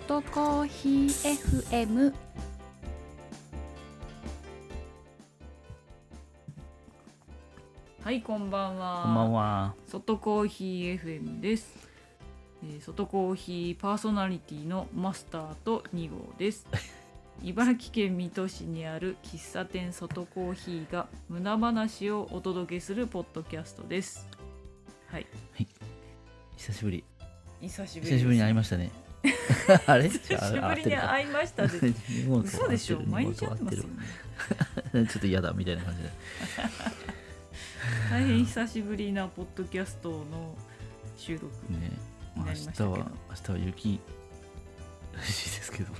外コーヒー FM はいこんばんは。こんばんは。外コーヒー FM です、えー外コーヒーパーソナリティのマスターと2号です。茨城県水戸市にある喫茶店外コーヒーが無話をお届けするポッドキャストです。はい。久しぶり。久しぶり久しぶりに会いましたね。あれ？久しぶりに会いましたで。嘘でしょ？毎日会ってますよ。ねる。ちょっと嫌だみたいな感じで。大変久しぶりなポッドキャストの収録ね。明日は明日は雪らしいですけど。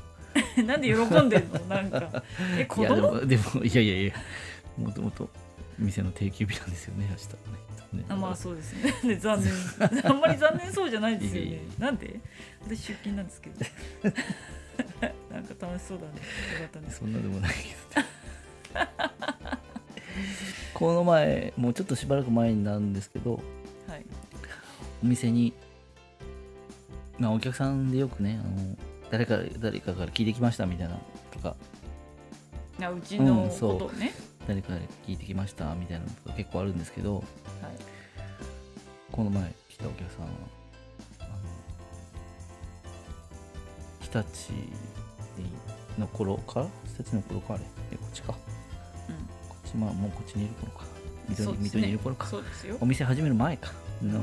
なんで喜んでんの？なんか。え子いやで供？もでもいやいやいや。もともと店の定休日なんですよね明日はね。まあそうですね。で残念。あんまり残念そうじゃないですよね。なんで？私出勤なんですけど。なんか楽しそうだね。よかったね。そんなでもないけど。この前もうちょっとしばらく前になるんですけどはい。お店に、まあ、お客さんでよくねあの誰か誰かから聞いてきましたみたいなとか。あうちのことね、誰か聞いてきましたみたいなのとか結構あるんですけどはい。この前来たお客さんはあの日立の頃から？日立の頃かあれ？えこっちか。こっちまあもうこっちにいる頃か。水戸に,、ね。水戸にいる頃かお店始める前か。の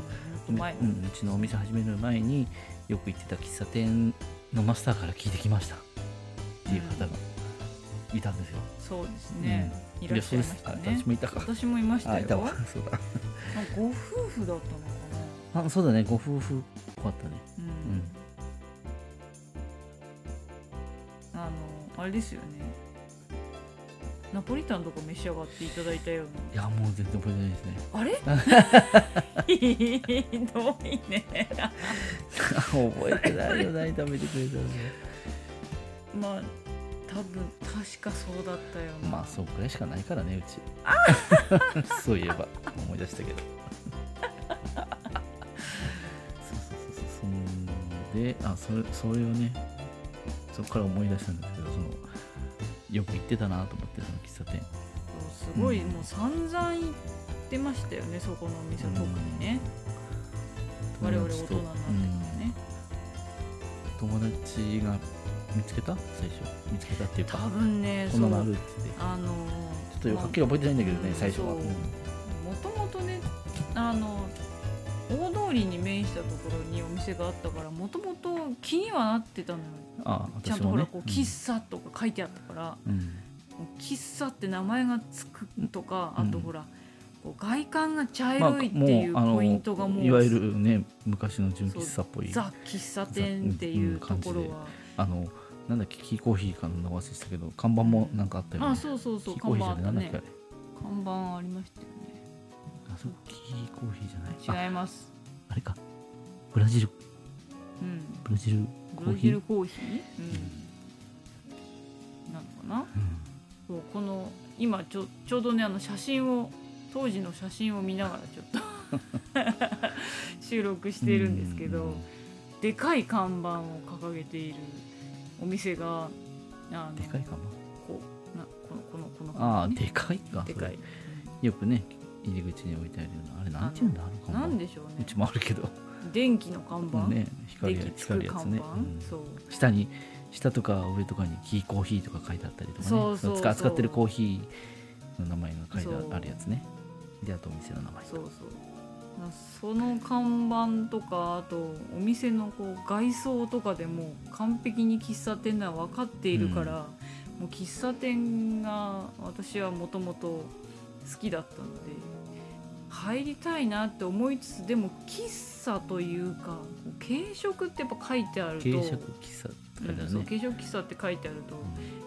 うん前。の、うん、うちのお店始める前によく行ってた喫茶店のマスターから聞いてきました。っていう方がいたんですよ。そうですね、いらっしゃいましたね。私もいたか。私もいましたよ。あいたわ。そうだ。あご夫婦だったのかな。あそうだね、ご夫婦っぽかったね。うん、うん。あのあれですよね。ナポリタンとか召し上がっていただいたよういや、もう全然覚えてないですね。なあれ？ひどいね。覚えてないよ、何食べてくれたの？まあ多分確かそうだったよなまあ、そうくらいしかないからね、うち。そういえば、思い出したけど。そうそうそうそう。そんで、あ、それそれをね、そこから思い出したんですけど、その、よく行ってたなと思って、その喫茶店。すごい、うんもう散々行ってましたよねそこのお店特にね、我々大人になってからね、うん友達が見つけた？最初。見つけたっていうか、多分ねこんなのあるって。あのちょっとよはっきり覚えてないんだけどね、うん最初は。もともとねあの大通りに面したところにお店があったからもともと気にはなってたのよ。ああ、ちゃん。とほらこう喫茶とか書いてあったから、うん。喫茶って名前がつくとか、うん。あとほらこう外観が茶色いっていうまあもうポイントがもう,、いわゆるね昔の純喫茶っぽい。ザ喫茶店っていうところは、あのなんだっけキーコーヒーかの名忘れしたけど看板もなんかあったよね。あそうそうそうキーコーヒーじゃないなんだっけあ看板あったねれ。看板ありましたよね。あそうキーコーヒーじゃない。あ違います。あれか。ブラジル。うん。ブラジルコブラー？ヒージルコーヒー、うん、なのかな？うん。そうこの今ちょちょうどねあの写真を当時の写真を見ながらちょっと 収録しているんですけど、うん。でかい看板を掲げているお店があのでかいかこうなこのこのこの。なああねでかいかでかい。よくね入り口に置いてあるようなあれなんていうんだあの看板。なんでしょうね。うちもあるけど。電気の看板、ね光や電気つく光るやつね。う。ん。そう下に下とか上とかにキーコーヒーとか書いてあったりとかね。そうそうそう。使使ってるコーヒーの名前が書いてそうあるやつね。であとお店の名前そうそう。まあその看板とかあとお店のこう外装とかでもう完璧に喫茶店なのは分かっているから、もう喫茶店が私はもともと好きだったので入りたいなって思いつつでも喫茶というか軽食ってやっぱ書いてあると軽食喫茶ね。軽食喫茶って書いてあると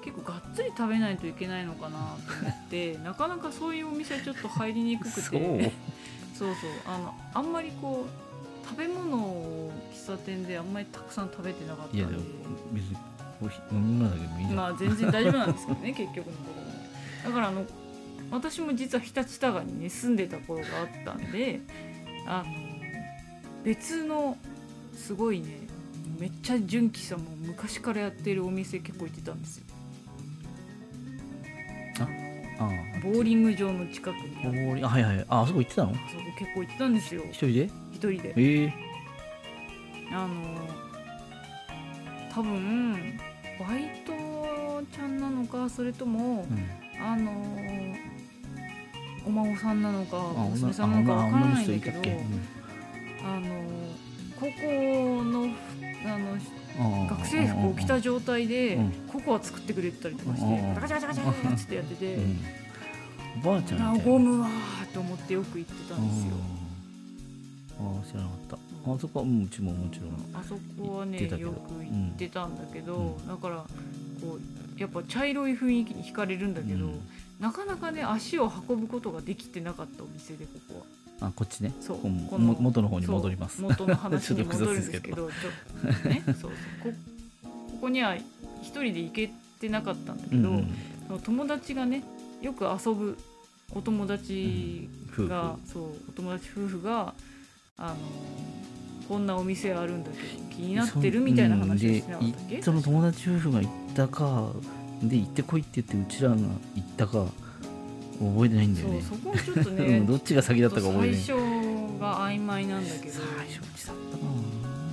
結構がっつり食べないといけないのかなと思って なかなかそういうお店はちょっと入りにくくてそうそう。あのあんまりこう食べ物を喫茶店であんまりたくさん食べてなかったいやでも別にコーヒー飲み物だけでもいいじゃん、まあ全然大丈夫なんですけどね 結局のところだからあの私も実は常陸多賀にね住んでた頃があったんであの別のすごいねめっちゃ純喜さんも昔からやってるお店結構行ってたんですよ。あボーリング場の近くにあボーリンあはいはい。ああそこ行ってたの？あそこ結構行ってたんですよ。一人で？一人で。ええ。あの多分バイトちゃんなのかそれともうん。あのお孫さんなのかあ娘さんなのかわからないんだけどあの高校のあの学生服を着た状態でうん。ココア作ってくれてたりとかしてうんガチャガチャガチャガチャってやっててうん。おばあちゃんみあたいな。ゴムはーと思ってよく行ってたんですよ。ああ知らなかった。あそこはうんうちももちろんあそこはねよく行ってたんだけどうだからこうやっぱ茶色い雰囲気に惹かれるんだけどうん。なかなかね足を運ぶことができてなかったお店でここは。あこっちね。そうこのも元の方に戻ります。元の話に戻るん雑ですけどねそうそう。こここには一人で行けてなかったんだけど、うん友達がねよく遊ぶお友達夫婦。が、そうお友達夫婦があのこんなお店あるんだけど気になってるみたいな話をしてなかったっけ、その友達夫婦が行ったかで行ってこいって言ってうちらが行ったか覚えてないんだよね。そこもちょっとうねん どっちが先だったか覚えて最ない。初が曖昧なんだけど。最初うちだったか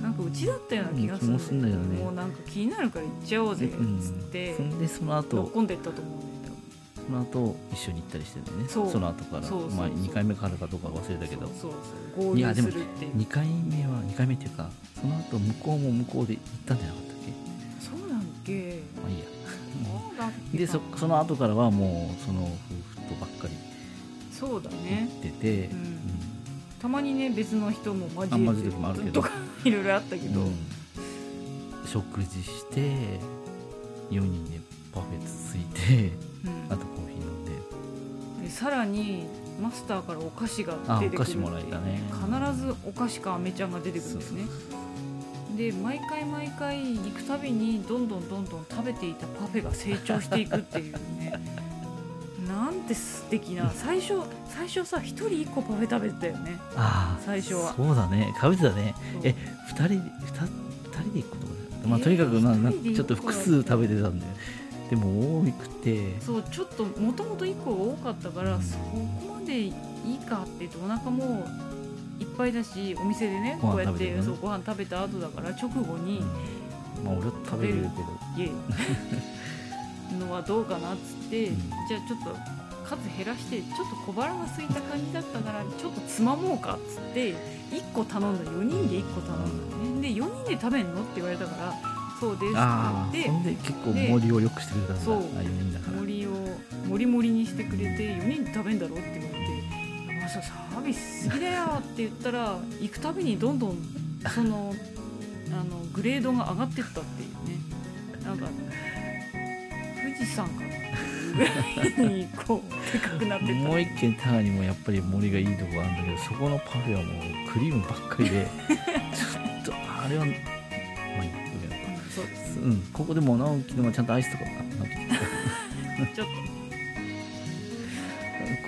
なんかうちだったような気がする。うんんだよね。もうなんか気になるから行っちゃおうぜっうんつって、そんでその後込んでったと思うんだよその後一緒に行ったりしてるね。そう。の後から。そうまあ、2回目からかどうか忘れたけど。そうそう。合流いやですもるっていう。2回目は2回目っていうかその後向こうも向こうで行ったんじゃなかったっけ？そうなんけ。まあいいや。でそその後からはもうその夫婦とばっかりそうだ行ねってて、うん。たまにね別の人もあ交えて交える時もあるけど。とかいろいろあったけど、うん。食事して4人でパフェつついてうん。あとコーヒー飲んで。でさらにマスターからお菓子があ出てくるお菓子もらえたね。必ずお菓子か飴ちゃんが出てくるんですね。で毎回毎回行くたびにどんどんどんどん食べていたパフェが成長していくっていうね なんて素敵な最初最初さ一人一個パフェ食べてたよね。ああ最初は。そうだね。食べてたね。え二2人で 2, 人で行くことだまあえーとにかくなな一人でちょっと複数食べてたんだよでも多くて。そうちょっともともと1個が多かったから、うん。そこまでいいかって言ってお腹もいっぱいだしお店でねこうやってね。そうご飯食べた後だから直後に、うん。まあ俺は食べれるけど。イエイのはどうかなっつって、うん。じゃあちょっと数減らしてちょっと小腹が空いた感じだったからちょっとつまもうかっつって1個頼んだ。4人で1個頼んだのね。で4人で食べんの？って言われたからそうですああってそんで結構盛りを良くしてくれたんだ。そう。あ4人だから。森をもりもりにしてくれて4人で食べんだろって言われて「山下サービスすぎだよ」って言ったら行くたびにどんどんそのあのグレードが上がってったっていうね。なんか富士山か。なにこうでかくなってったもう一軒タガにもやっぱり森がいいとこあるんだけどそこのパフェはもうクリームばっかりで ちょっとあれはまあいいそうです。うんここでも直樹のがちゃんとアイスとかあ直樹こちょっ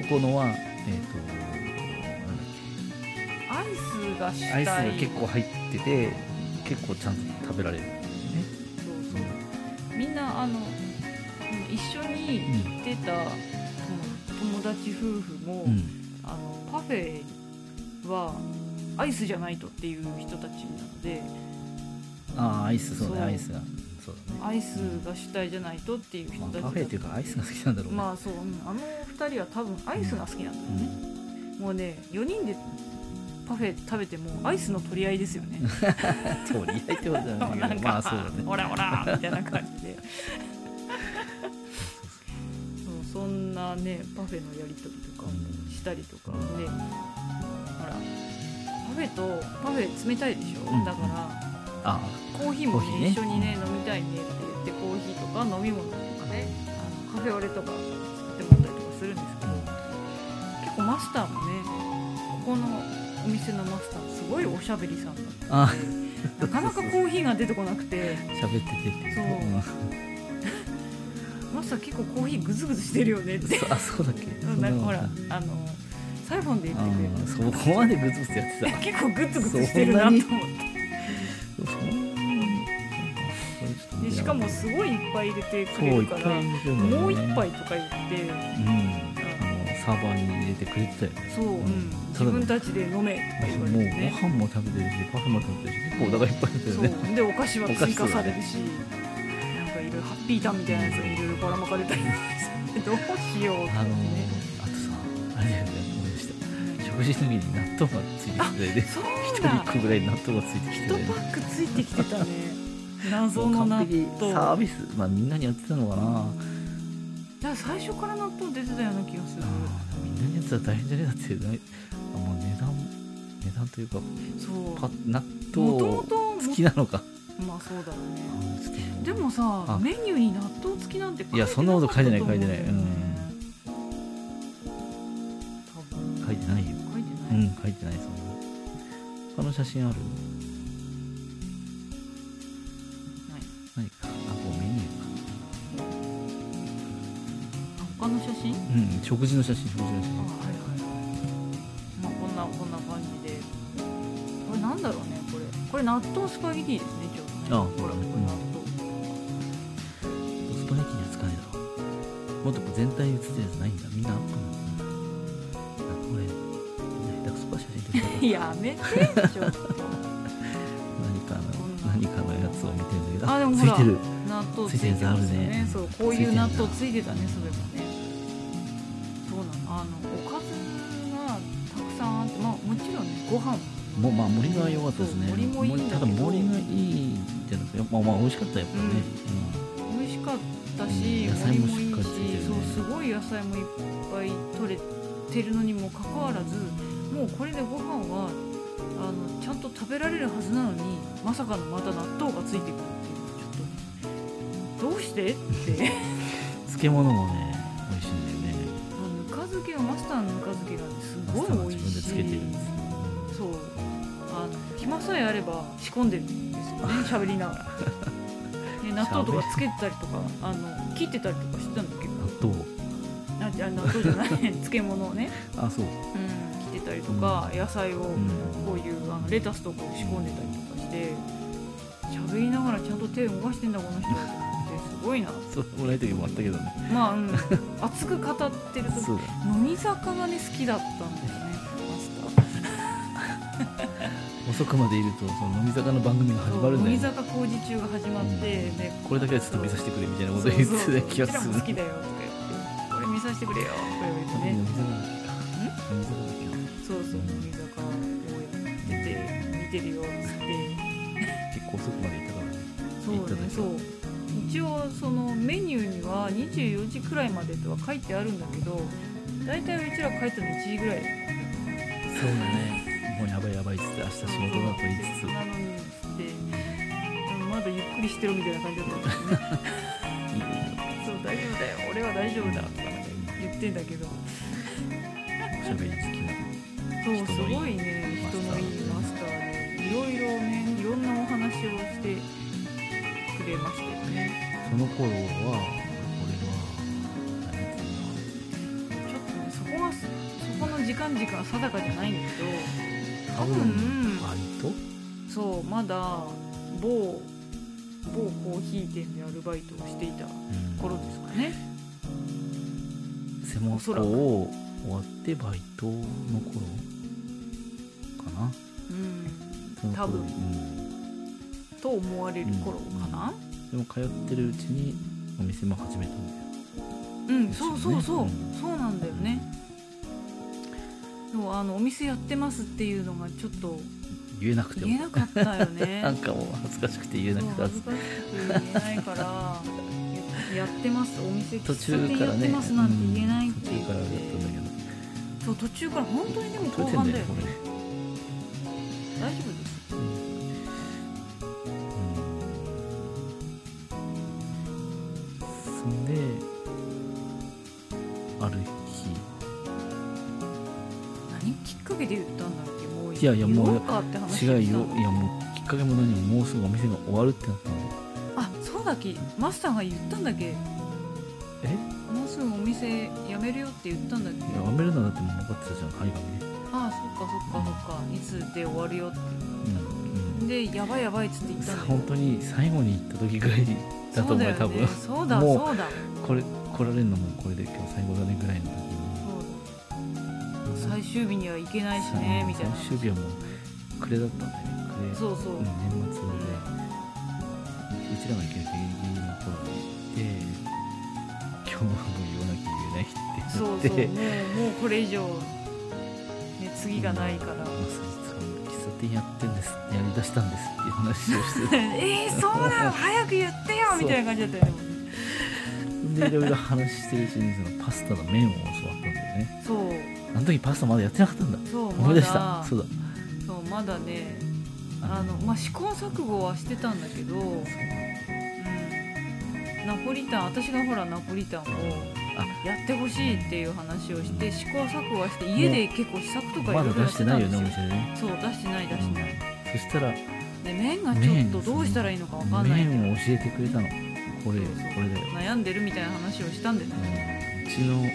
このはえっ、となんだっとアイスがアイスが結構入ってて結構ちゃんと食べられる。ねそうそう。みんなあのうん一緒に行ってた、その友達夫婦も、うん。あのパフェはアイスじゃないとっていう人たちなのでああアイスそうねアイスが。そうだね。アイスが主体じゃないとっていう人まあた。ちだパフェっていうかアイスが好きなんだろうね、まあそう、うん。あの二人は多分アイスが好きなんだよね、もうね4人でパフェ食べてもアイスの取り合いですよね。取り合いってことじゃないけど。まあそうだね。オラオラみたいな感じでそんなねパフェのやり取りとかもしたりとかで、ほらパフェとパフェ冷たいでしょ、うん。だからあコーヒーもねコーヒーね。一緒にね飲みたいねって言ってコーヒーとか飲み物とかねあのカフェオレとか作ってもらったりとかするんですけど結構マスターもねここのお店のマスターすごいおしゃべりさんだったあ。なかなかコーヒーが出てこなくて。喋っててそうんマスター結構コーヒーグズグズしてるよねって。そあそうだっけ？なんかほらそあのサイフォンで言あってくれーそこまでグツグツやってた？た 結構グツグツしてるなと思って。しかもすごいいっぱい入れてくれるからね。もう一杯とか言って。うん。あのサーバーに入れてくれてたよね。そう、うん、自分たちで飲めって言わもうれてね。ご飯も食べてるしパフェも食べてるし結構お腹いっぱいだよそねう。でお菓子は追加されるし、ピーターンみたいなやつがいろいろばらまかれたりしてどうしようあのねあとさあれだよね。思い出した食事の時に納豆がついてきてでそう一人だ一個ぐらい納豆がついてきて1ね。パックついてきてたね謎の納豆サービスまあみんなにやってたのかな、あだ最初から納豆出てたような気がするーみんなにやってたら大変じゃねえだってねあもう値段値段というかそう。パ納豆と好きなのかまあそうだね。でもさあ。メニューに納豆付きなんて書いやそんなこと書いてない書いてないうん。書いてないよ。書いてうない、ん書いてないそんな。他の写真ある？ない。何か。あこうメニューか。他の写真？うん食事の写真食事の写あはい真はいはい。まあこんなこんな感じで。これなんだろうねこれ。これ納豆スパゲティですねちょっとねあほらうん。納スパゲティには使えないだろうもっと全体に写ってるやつないんだ。みんなあこれ下手くそか写真撮りやめてちょっと。何かの何かのやつを見てるんだけど。あでもほらついてる。納豆ついてるやつあるね。ねそうこういう納豆ついてたねそういえばね。そうなの？あのおかずがたくさんあってまあもちろんねご飯もまあ盛りが良かったですね。そう盛りもいいんだけど。ただ盛りがいいじゃなくてまあまあ美味しかったやっぱりね、美味しかったし、うん。野菜もしっかりついてるね。そうすごい野菜もいっぱい取れてるのにもかかわらずもうこれでご飯はあのちゃんと食べられるはずなのにまさかのまた納豆がついてくるっていうちょっとどうしてって。う ん漬物もねさえあれば仕込んでるんですよね 喋りながら。で納豆とかつけてたりとかあの切ってたりとかしてたんだけど。納豆。あじゃあ納豆じゃない。漬物をね、あそう、うん、切ってたりとか、野菜をうん、こういうあのレタスとかを仕込んでたりとかして喋りながらちゃんと手を動かしてんだこの人ってすごいな。そうもない時もあったけどね。まあ、うん、熱く語ってる時 そうだ。乃木坂がね好きだったんだ遅くまでいるとその飲み坂の番組が始まるんだよ、ね、乃木坂工事中が始まって、でこれだけはちょっと見させてくれみたいなこと言ってた気がする。好きだよとか言ってこれ見させてくれよとか言われてねそうそう乃木坂をやってて見てるよっつって結構遅くまでいたからねそう行った時ねそう一応そのメニューには24時くらいまでとは書いてあるんだけど大体うちら帰ったの1時ぐらいそうだねもうやばいやばいっつって明日仕事だと言いつつ。なのにっつってまだゆっくりしてろみたいな感じだったんだよね。そう大丈夫だよ俺は大丈夫だとか言ってんだけど。おしゃべり好きなそうすごいね人のいいマスターでいろいろねいろんなお話をしてくれましたよね。その頃は俺は何て言うちょっとねそこがそこの時間軸は定かじゃないんだけど。の多分。バイトそうまだ某某コーヒー店でアルバイトをしていた頃ですかね。専門校を終わってバイトの頃かな。うん。多分。うんと思われる頃かな。でも通ってるうちにお店も始めたんだようん、そうそうそう、うん。そうなんだよねでもあのお店やってますっていうのがちょっと言えなくても。言えなかったよね。なんかもう恥ずかしくて言えなそうくて恥ずかしくて。言えないからややってます。お店途中からね。ってますなんて言えないって言って、う。ん途中からだったんだけど。そう途中から本当にでも後半だよね。れ大丈夫？いやいやもう違うよ。いやもうきっかけも何ももうすぐお店が終わるってなったんだよあそうだっけ。マスターが言ったんだっけ。え？もうすぐお店辞めるよって言ったんだっけ。いややめるのだってもう分かってたじゃん張り紙ね。ああそっかそっかそっか。いつで終わるよって。うんうん。でやばいやばいっつって言ったんだよ。本当に最後に行った時ぐらいだと思うよ多分そうだそうだこれ来られるのもこれで今日最後だねぐらいの最終日には行けないしねみたいな。最終日はもう暮れだったんだよね暮れそうそう、うん、年末で、うちらが行けるギリギリの頃に行って今日はもう言わなきゃ言えないってそう言ってそうもうもうこれ以上、ね、次がないから、もう実は喫茶店やってんですやりだしたんですっていう話をして えー、そうなの早く言ってよみたいな感じだったよ。ねでいろいろ話してるうちにそのパスタの麺を教わったんだよね。そう。あの時パスタまだやってなかったんだ。そう思い出した。まだ。そうだ。そうまだね。あの、まあ、試行錯誤はしてたんだけど、うん、ナポリタン私がほらナポリタンをあ。やってほしいっていう話をして試行錯誤はして家で結構試作とかいまだろいろやって出してないよたんですよねお店でね。そう出してない出してない、そしたらで麺がちょっとどうしたらいいのかわかんない麺を教えてくれたの。これこれだよ、悩んでるみたいな話をしたんでうね、ん、うちのも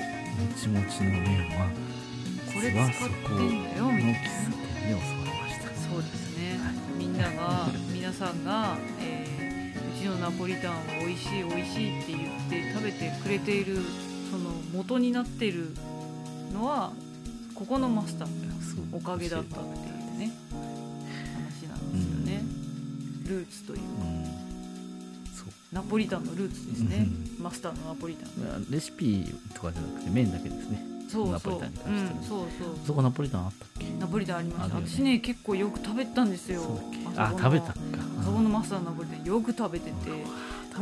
ちもちの麺はこれ使ってんだよみたいな。そうですね、みんなが皆さんが、えーうちのナポリタンは美味しい美味しいって言って食べてくれているその元になっているのはここのマスターのおかげだったっていうね話なんですよね、ルーツといううん。ナポリタンのルーツですね、マスターのナポリタン。まあレシピとかじゃなくて麺だけですねそうそう、ナポリタンに関うんしては、そうそう。そこナポリタンあったっけ？ナポリタンありました、あるよね。私ね結構よく食べたんですよ。そうだっけあそこのあ食べたっか。あそこのマスターのナポリタンよく食べてて、も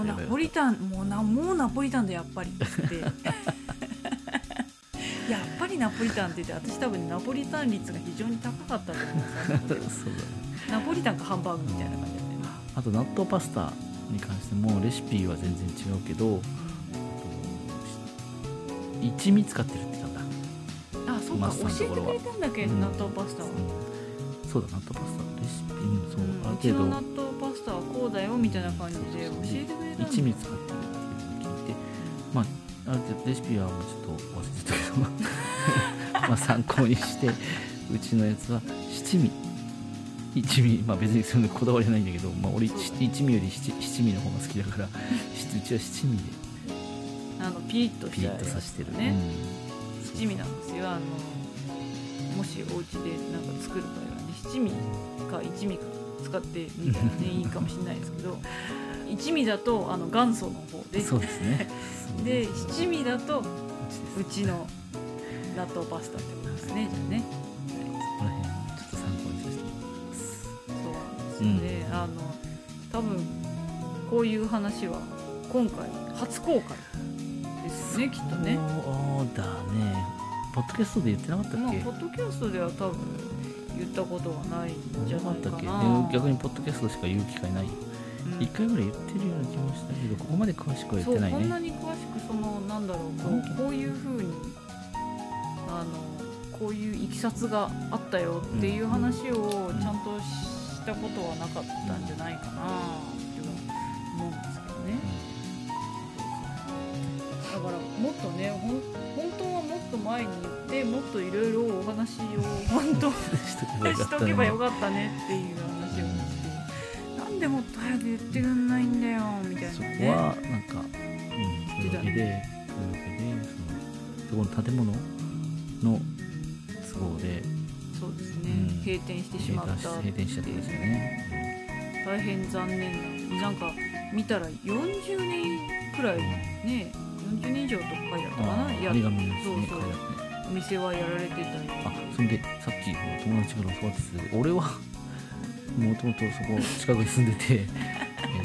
うナポリタンもうなもうナポリタンだやっぱりって やっぱりナポリタンって言って私多分ナポリタン率が非常に高かったと思うんですよ そうだね。ナポリタンかハンバーグみたいな感じだったよね。あと納豆パスタに関してもレシピは全然違うけど一味使ってるってそうか教えてくれたんだっけ、うん納豆パスタは、うん。そうだ納豆パスタレシピ。うんそう、うんある程うちの納度豆パスタはこうだよみたいな感じで教えてくれたんだ一味使ってるっていうのを聞いて。まあある程度レシピはもうちょっと忘れてたけど。まあ参考にしてうちのやつは七味。一味。まあ別にそんなこだわりはないんだけど、まあ、俺一味より七七味の方が好きだから。し うちは七味で。あのピリッとピリッとさしてる。ね、うん七味なんですよ。あのもしお家でなんか作る場合はね七味か一味か使ってみたらねいいかもしれないですけど 一味だとあの元祖の方で。そうですね。でそう七味だとうちの納豆パスタってことですねじゃあね。この辺ちょっと参考にさせてもらいます。そうなんですよね、あの多分こういう話は今回初公開ですよねきっとね。そうだね。ポッドキャストで言ってなかったっけ？まあポッドキャストでは多分言ったことはないんじゃないなかったっけかな逆にポッドキャストしか言う機会ない。うん。一回ぐらい言ってるような気もしたけどここまで詳しくは言ってないね。なに詳しくそのなんだろうこうんうこういうふうにあのこういういきさつがあったよっていう話をちゃんとしたことはなかったんじゃないかな。って思もっとねほん本当はもっと前に言ってもっといろいろお話を本当 しとけばよかしったとけばよかったねっていう話を。してなんでもっと早く言ってくんないんだよみたいなそこね。はなんか、うん、そういうわけでそういうわけでそのそこの建物の都合でそうですね、うん。閉店してしまった閉店しちゃったんですよね、大変残念。ななんか見たら40年くらいね40年以上とか書いてあったかあなやそうそう。お店はやられてたりあそんでさっき友達から教わってたけど俺はもともとそこ近くに住んでて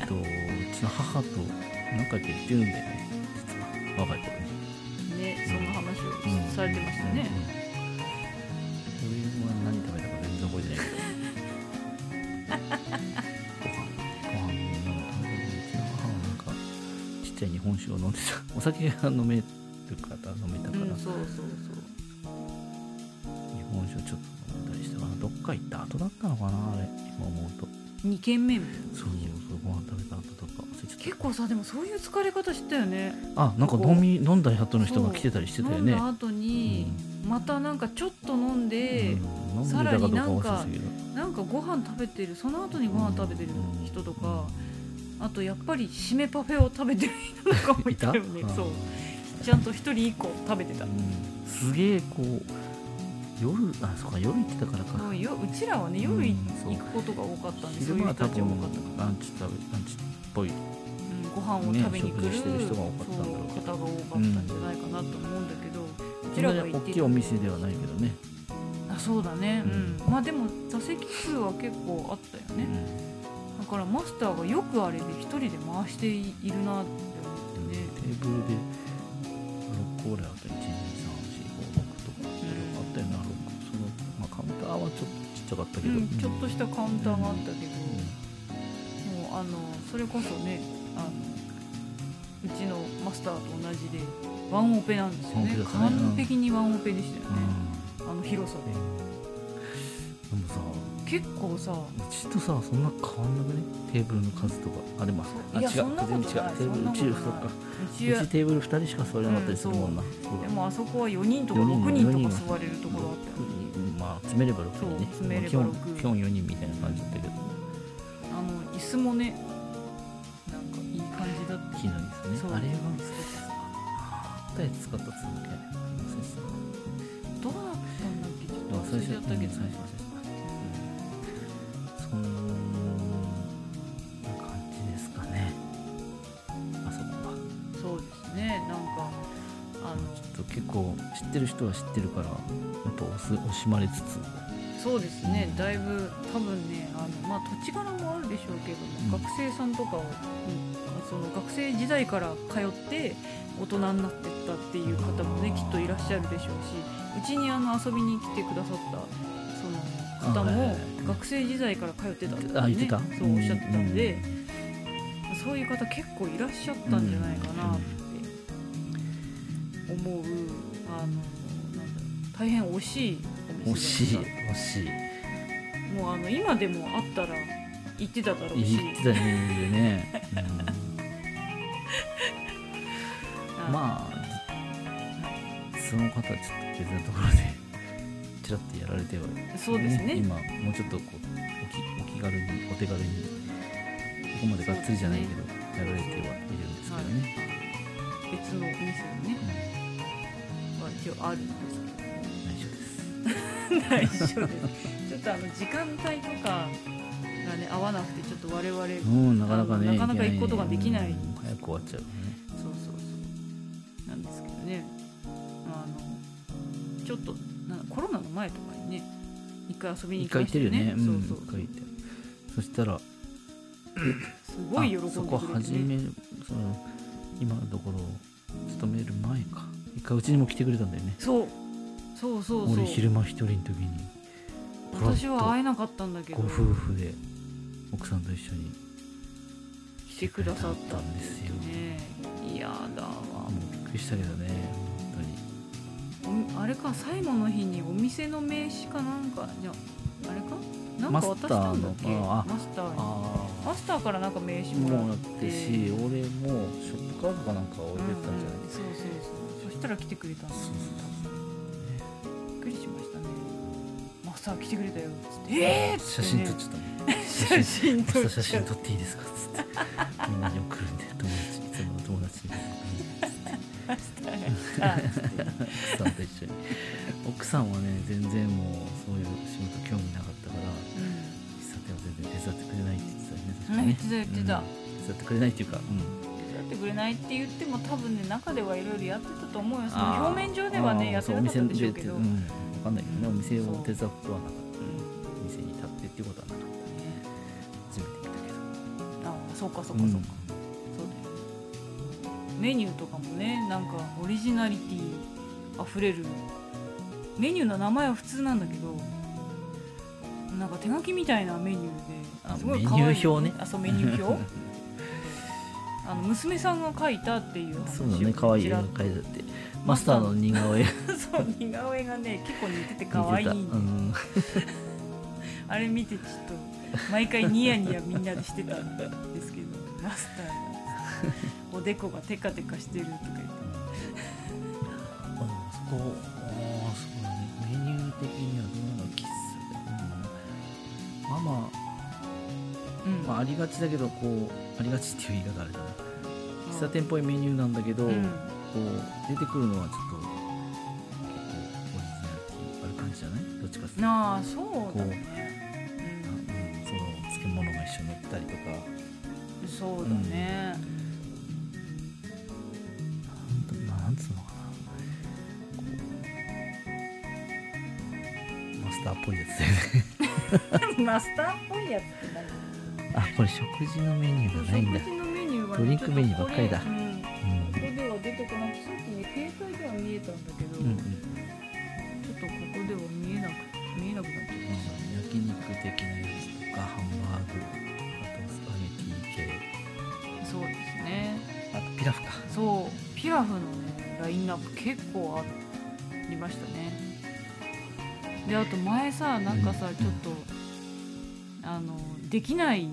えっとうちの母と何回か行ってるんだよねお酒が飲める方飲めたから、うん、そうそう日本酒をちょっと飲んだりしたかなどっか行った後だったのかなあれ今思うと。そう2軒目。そうそうそうご飯食べた後とか。結構さでもそういう疲れ方したよね。あなんか飲み飲んだ後の人が来てたりしてたよね。飲んだ後に、またなんかちょっと飲んで、うん飲んでたかどうかなんかご飯食べてるその後にご飯食べてる人とか、あとやっぱり締めパフェを食べてる人とかもいたよね。そう。ちゃんと一人一個食べてた、うん。すげえこう夜あそうか夜行ってたからか。そうよ。うちらはね夜行くことが多かったんで、そ昼間は多ういう人たち多分かった。ランチ食べランチっぽい。うん、ご飯を食べに来る、ねしてる人が多かったんだろう。方が多かったんじゃないかなと思うんだけど、うちらが行って大きいお店ではないけどね、あそうだね、ううん。まあでも座席数は結構あったよね、だからマスターがよくあれで一人で回しているなって思ってね、テーブルで6個ぐらいあった1 2 3 4 5 6とかあったよな6その、まあ、カウンターはちょっとちっちゃかったけど、うん、ちょっとしたカウンターがあったけど、うん。もうあのそれこそねあのうちのマスターと同じでワンオペなんですよね。ね。うん。完璧にワンオペでしたよね、うあの広さで。ん。でもさ結構さうちとさそんな変わんなくね？テーブルの数とかあでもあ違う。全然違う。テーブルうちそっか。うちテーブル2人しか座れなかったりするもんな、でもあそこは4人とか四人6人とか座れるところあったよね。まあ詰めれば6人ね。詰めれば基本六。基本4人みたいな感じだったけど。あの椅子もねなんかいい感じだった。木の椅子ね。あれはあったやつ使ったっつうんだっけ？ありませんでした。どうだったんだっけ？ちょっと忘れちゃったけど。最初る人は知ってるからやっぱ惜惜しまれつつ。そうですね。だいぶ多分ねあの、まあ、土地柄もあるでしょうけども、うん。学生さんとかを、うんその学生時代から通って大人になってったっていう方もねきっといらっしゃるでしょうしうちにあの遊びに来てくださったその方も学生時代から通ってたって、ね、あ言ってた？そうおっしゃってたんで、そういう方結構いらっしゃったんじゃないかなって思う、あのなんだろう大変惜しいお惜しい。惜しい。もうあの今でもあったら行ってただろうし言ってたね、うん、あまあその方はちょっと別なところでちらっとやられてはそうですね今もうちょっとこうお気お気軽にお手軽にここまでがっつりじゃない。けど、やられてはい。るんですけどね、別のお店にね、は一応あるんです内緒ですけど大丈夫ですちょっとあの時間帯とかがね合わなくてちょっと我々、うんなかなかねなかなか行くことができないうん早く終わっちゃうねそうそうそうなんですけどねあのちょっとなコロナの前とかにね一回遊びに一行きましたよね回行ってるよねうんそうそう一回行ってそしたらすごい喜んでくれて、ね、あそこ始めるその今のところ勤める前か一回うちにも来てくれたんだよね。そう。そうそうそう。俺昼間一人の時に私は会えなかったんだけど。ご夫婦で奥さんと一緒に来てくださったんですよ。ねいやだわ。もうびっくりしたけどね本当に。おあれか最後の日にお店の名刺かなんかじゃああれか？なんか渡したんだっけ？ママスターに。あマスターからなんか名刺あもらっもうやっててし俺もショップカードかなんか置いてったんじゃないうんうんそうそうそう。そしたら来てくれたんですよびっくりしましたね。マスター来てくれたよ。っつってえーっつって、写真ね、撮っちゃったね写真撮っ写真撮っていいですかっつって。みんなに送るんで。友達いつもの友達に。マスター奥さんと一緒に奥さんはね全然もうそういう仕事興味なかったからうん。喫茶店は全然手伝ってくれないって言ってたよね確かうんねん。手伝ってくれないっていうか、うん、くれないって言っても多分ね中ではいろいろやってたと思うよ。その表面上ではねやってなかったでしょうけど、そうん、分かんないけどねお店を手伝う。ことはなかったお店に立ってっていうことはなかった初めて見たけど。ああそうかそうかそうか、そうだよね。メニューとかもねなんかオリジナリティあふれる。メニューの名前は普通なんだけどなんか手書きみたいなメニューあですごい可愛い。メニュー表ね。あそうメニュー表？あの娘さんが書いたっていう話をそうだね可愛い絵が描いてあって。マスターの似顔絵。そう似顔絵がね結構似てて可愛いんで、うん。あれ見てちょっ毎回ニヤニヤみんなでしてたんですけどマスターが。おでこがテカテカしてるとか言って。あでもそこありがちだけどこうありがちっていう言い方あれだね喫茶店っぽいメニューなんだけど、うん。こう出てくるのはちょっと結構オリジナリティある感じじゃない？どっちかっていうと。なあそうだね、うん。その漬物が一緒に乗ったりとか。うん、そうだね、なん。なんつうのかな。マスターっぽいやつだよね。マスターっぽいやつって何？あこれ食事のメニューがないんだ。食事のメニューは、ドリンクメニューばっかりだ。こここでは出てこなくてさっきね携帯では見えたんだけど、うんうん。ちょっとここでは見えなく見えなくなっちゃっ焼肉的なやつとかハンバーグあとスパゲティ系。たそうですね。あとピラフか。そう。ピラフのねラインナップ結構ありましたね。であと前さなんかさうん。ちょっとできない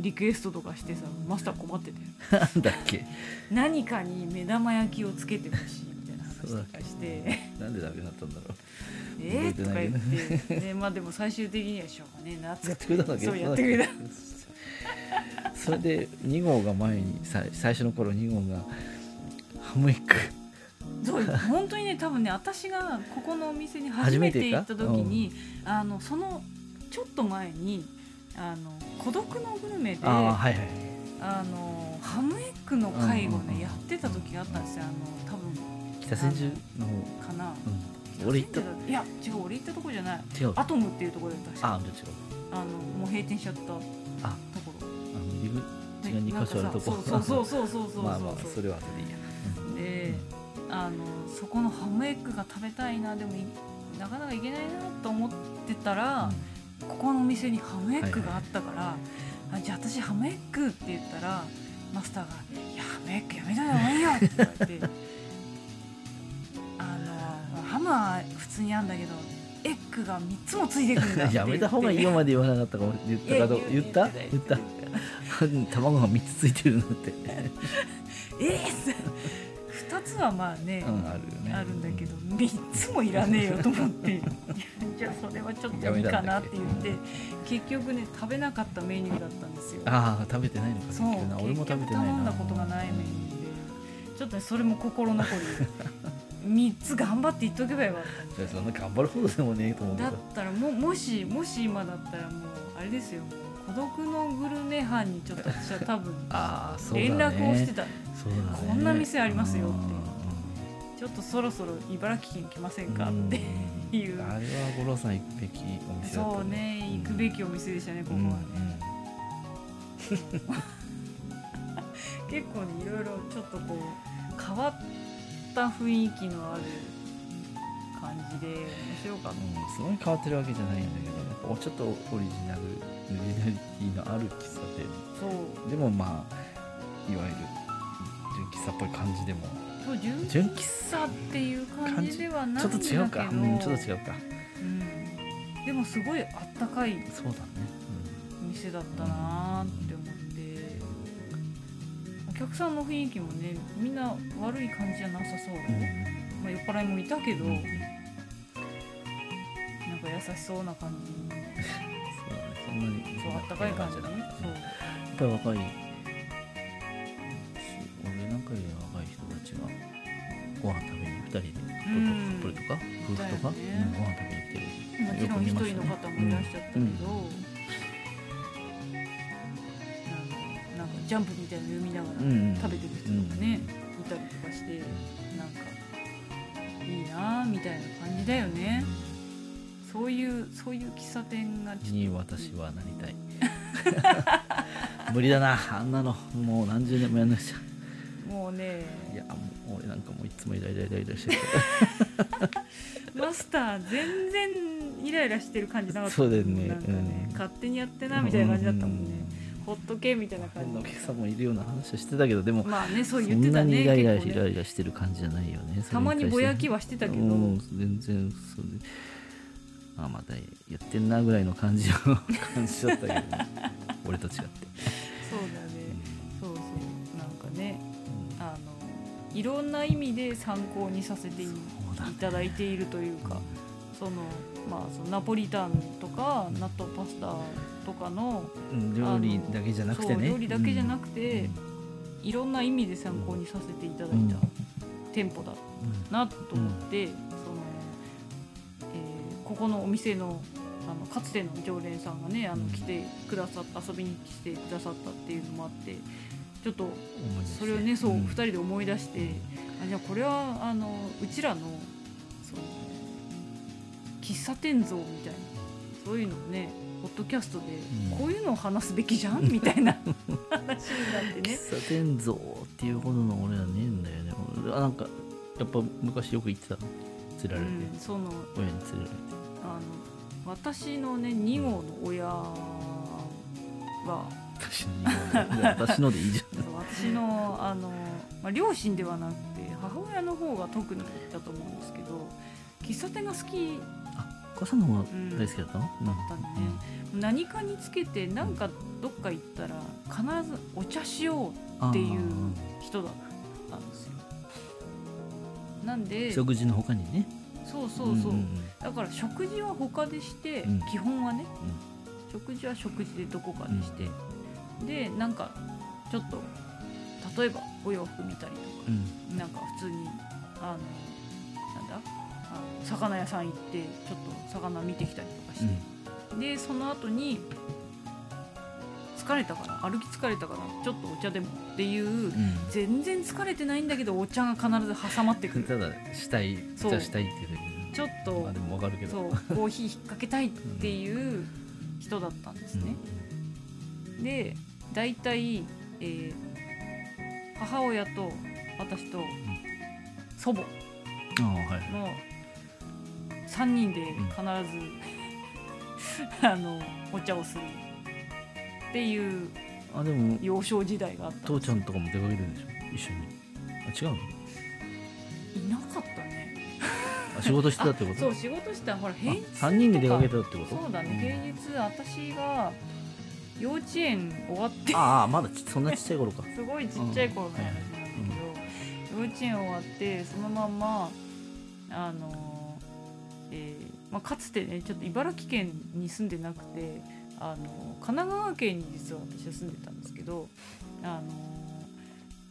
リクエストとかしてさマスター困ってて。なんだっけ？何かに目玉焼きをつけてほしいみたいな話とかして。なんでダメだったんだろう。え？ーとか言って、ね、まあでも最終的にはしょうがねえなっつやっっててくれたそうやってくれた。それで2号が前にさ最初の頃2号がハムエッグ。そう本当にね多分ね私がここのお店に初めて行った時にあのそのちょっと前にあの孤独のグルメであああはいはい。のハムエッグの会をうんうんうん。ねやってた時があったんですよ。あの多分北千住の方、かなうん、俺行った。いや違う俺行ったとこじゃない。違う。アトムっていうところで確かあどっちかあのもう閉店しちゃったとこあろあのリブ違う2箇所あるとこ。そうそうそうそうそう まあまあそれは後でいいや。であのそこのハムエッグが食べたいなでもいなかなか行けないなと思ってたら、ここのお店にハムエッグがあったから、あじゃあ私ハムエッグって言ったらマスターが「いやハムエッグやめた方がいいよ」って言われてあのハムは普通にあるんだけどエッグが3つもついてくるんだって。言やめた方がいいよまで言わなかったかも言ったかどう言った？言った？卵が3つついてるのって。えー、2つはまあね、うん。あるよね。あるんだけど3つもいらねえよと思って。じゃあそれはちょっといいかなって言って結局ね食べなかったメニューだったんですよ。ああ食べてないのか。そう。俺も食べてない頼んなだことがないメニューで。ちょっとねそれも心残り。3つ頑張って言っとけばよかっじゃあそんな頑張るほどでもねえと思うだったらももしもし今だったらもうあれですよ孤独のグルメ班にちょっと私は多分 連絡をしてた。そうだね。こんな店ありますよって。うんちょっとそろそろ茨城県来ませんかっていう。あれは五郎さん行くべきお店だったそうね。行くべきお店でしたねここうんはね、結構ねいろいろちょっとこう変わった雰囲気のある感じで面白かっうんうんすごい変わってるわけじゃないんだけどちょっとオリジナルオリジナリティのある喫茶たそう。店でもまあいわゆる純喫茶っぽい感じでも。そう純純喫茶っていう感じではないんだけど。ちょっと違うか。うんちょっと違うか。うん。でもすごいあったかいそうだね。お店だったなーって思って。お客さんの雰囲気もねみんな悪い感じじゃなさそう、うんうん。まあ、酔っ払いもいたけど、か優しそうな感じ。にそうだねそんなに。そうあったかい感じだね。やそう。っぱり若い俺なんかより若い人たちがご飯食べに2人でカップルとか夫婦とか、ね。うんご飯食べに来てる。もちろん一人の方もいらっしゃったけど、うん。なん。かなんかジャンプみたいなの読みながらうんうん食べてる人とかね、いたりとかしてなんかいいなーみたいな感じだよねそういう喫茶店がに私はなりたい。無理だな。あんなの。もう何十年もやんなくちゃ。もうね。いやもう俺なんかもういつもイライライライラしてる。マスター全然イライラしてる感じなかった。そうだよね。ね、うん。勝手にやってなみたいな感じだったもんね、ほっとけみたいな感こんなおじ客さんもいるような話をしてたけどでも、まあねそうそ言ってたねんなにイライラね。ライラしてる感じじゃないよね。たまにぼやきははしてたけど、うん、全然そうであまたやってんなぐらいの感じの 感じだったけど、ね、俺と違って、そうだね。そうそう。なんかねあのいろんな意味で参考にさせていただいているというかそのまあそのナポリタンとか納豆パスタとかのうん料理だけじゃなくてね。そう料理だけじゃなくて、うん。いろんな意味で参考にさせていただいたうん。店舗だなと思って、ここのお店のあのかつての常連さんがねあのうん来てくださっ遊びに来てくださったっていうのもあってちょっとそれをねそう、ん。2人で思い出してあじゃあこれはあのうちらのその喫茶店像みたいなそういうのをねポッドキャストでうん。こういうのを話すべきじゃん？みたいな 話になってね。喫茶店像っていうほどの俺はねえんだよね。なんかやっぱ昔よく行ってた連れられて、うん、その親に連れられてあの私のね2号の親が私の私のでいいじゃん 私のあの、まあ、両親ではなくて母親の方が特にだと思うんですけど喫茶店が好き。あお母さんの方が大好きだったの、だったんで、ね何かにつけてなんかどっか行ったら必ずお茶しようっていう人だったんですよ。なんで食事の他にねそうそうそう、んんだから食事は他でして、うん。基本はね、食事は食事でどこかでして、でなんかちょっと例えばお洋服見たりとか。うん。なんか普通にあのなんだ？あの魚屋さん行ってちょっと魚見てきたりとかしうん。て、でその後に疲れたから歩き疲れたからちょっとお茶でもっていう、うん。全然疲れてないんだけどお茶が必ず挟まってくる。ただしたいそう。じゃあしたいっていうふうに。ちょっとまあでもわかるけど。そう コーヒー引っ掛けたいっていう人だったんですね。で大体、えー母親と私と祖母の3人で必ず、あのお茶をするっていうあでも幼少時代があった父ちゃんとかも出かけるんでしょ？一緒に。あ違うの？いなかったね。あ仕事してたってこと？そう仕事した。ほら平日とか。3人で出かけてたってこと？そうだね、平日私が幼稚園終わって。ああまだちそんなちっちゃい頃か。すごいちっちゃい頃の話なんだけど、幼稚園終わってそのまんまあの、えーまあ、かつてねちょっと茨城県に住んでなくてあの神奈川県に実は私は住んでたんですけどあの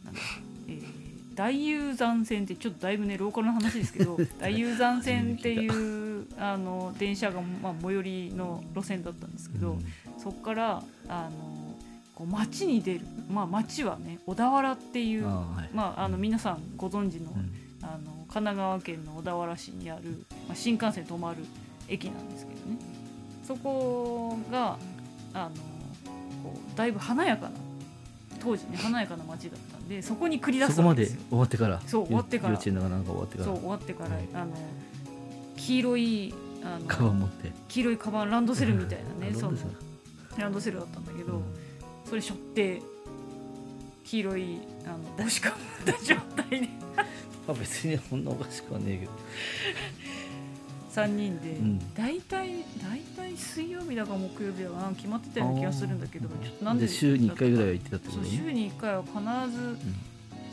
なんだ、えー大雄山線ってちょっとだいぶねローカルの話ですけど 大雄山線っていうあの電車が、まあ、最寄りの路線だったんですけど、そこからあのこう町に出る、まあ、町はね小田原っていうはい。まあ、あの皆さんご存知の,、うん。あの神奈川県の小田原市にある、まあ、新幹線止まる駅なんですけどね。そこがあのこうだいぶ華やかな当時ね華やかな町だったんでそこに繰り出そこまで。終わってから。そう終わってから。幼稚園だかなんか終わってから。そう終わってから、はい。あの黄色いあのカバン持って。黄色いカバンランドセルみたいなねそのランドセル。ランドセルだったんだけど、うんそれ背負って黄色いあの帽子かぶった状態で。まあ別にそんなおかしくはねえけど3人で、うん。大体大体水曜日だか木曜日だか決まってたような気がするんだけどちょっとなんでで週に1回ぐらいは行ってたってことね。週に1回は必ず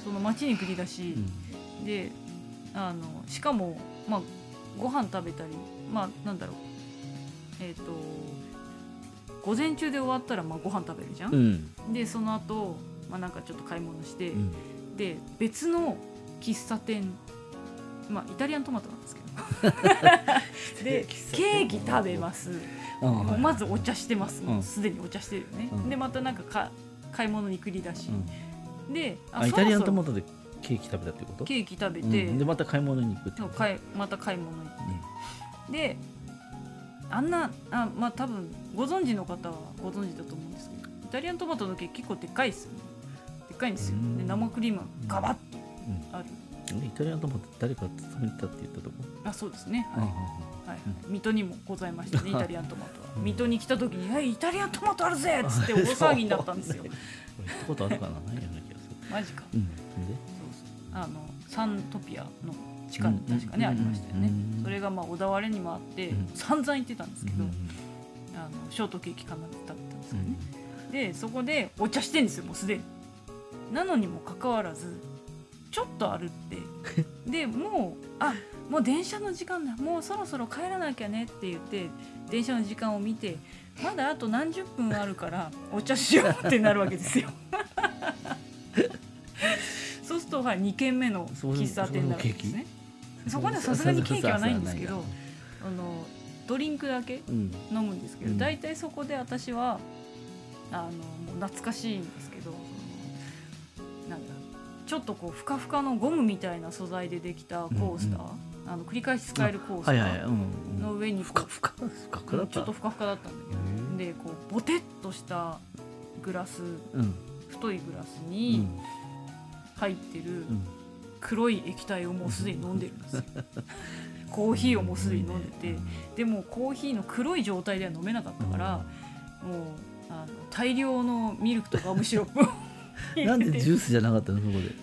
その町に繰り出しう、ん。であのしかもまあご飯食べたりまあなんだろう。えっ、と午前中で終わったらまあご飯食べるじゃん、うん。でその後、まあなんかちょっと買い物して、うん。で別の喫茶店まあイタリアントマトなんですけど でケーキ食べます、ああはいまずお茶してます。もうん。うすでにお茶してるよね、うん。でまたなんかか買い物に繰り出し、うん。であイタリアントマトでケーキ食べたってこと？ケーキ食べうん。て、でまた買い物に行くってそうこと買いまた買い物行って、であんなあまあ多分ご存知の方はご存知だと思うんですけどイタリアントマトのケーキ結構でっかいですよね。でっかいんですよ。うん。で生クリームがガバッとうん。ある、イタリアントマト誰か勤めてたって言ったとこ？あそうですね。はい、あはい、水戸にもございましたねイタリアントマトは。うん。水戸に来た時に「はいイタリアントマトあるぜ! 」っつって大騒ぎになったんですよ。俺行ったことあるかな？ないような気がする。マジか。うん。で？そうそう。あのサントピアの地下に確かね、うんありましたよね、うんそれがまあ小田原にもあって、うん。散々行ってたんですけど、うんあのショートケーキかなって食べたんですけどね、でそこでお茶してんですよもうすでに。なのにもかかわらずちょっと歩って。でもうあもう電車の時間だ。もうそろそろ帰らなきゃねって言って電車の時間を見てまだあと何十分あるからお茶しようってなるわけですよ。そうすると、はい、2軒目の喫茶店になるんですね。そこではさすがにケーキはないんですけどあのドリンクだけうん飲むんですけど、うん大体そこで私はあのもう懐かしいんですけどちょっとこうふかふかのゴムみたいな素材でできたコースター、あの繰り返し使えるコースター。うん。の上にふかふか。ちょっとふかふかだった。ん。だけど、へでこうボテッとしたグラス。えうん。太いグラスうにん入ってるうん。黒い液体をもうすでに飲んでるんです。よ コーヒーをもうすでに飲んでて。でもコーヒーの黒い状態では飲めなかったから、もうあの大量のミルクとかガムシロップを入 なんでジュースじゃなかったのそこで？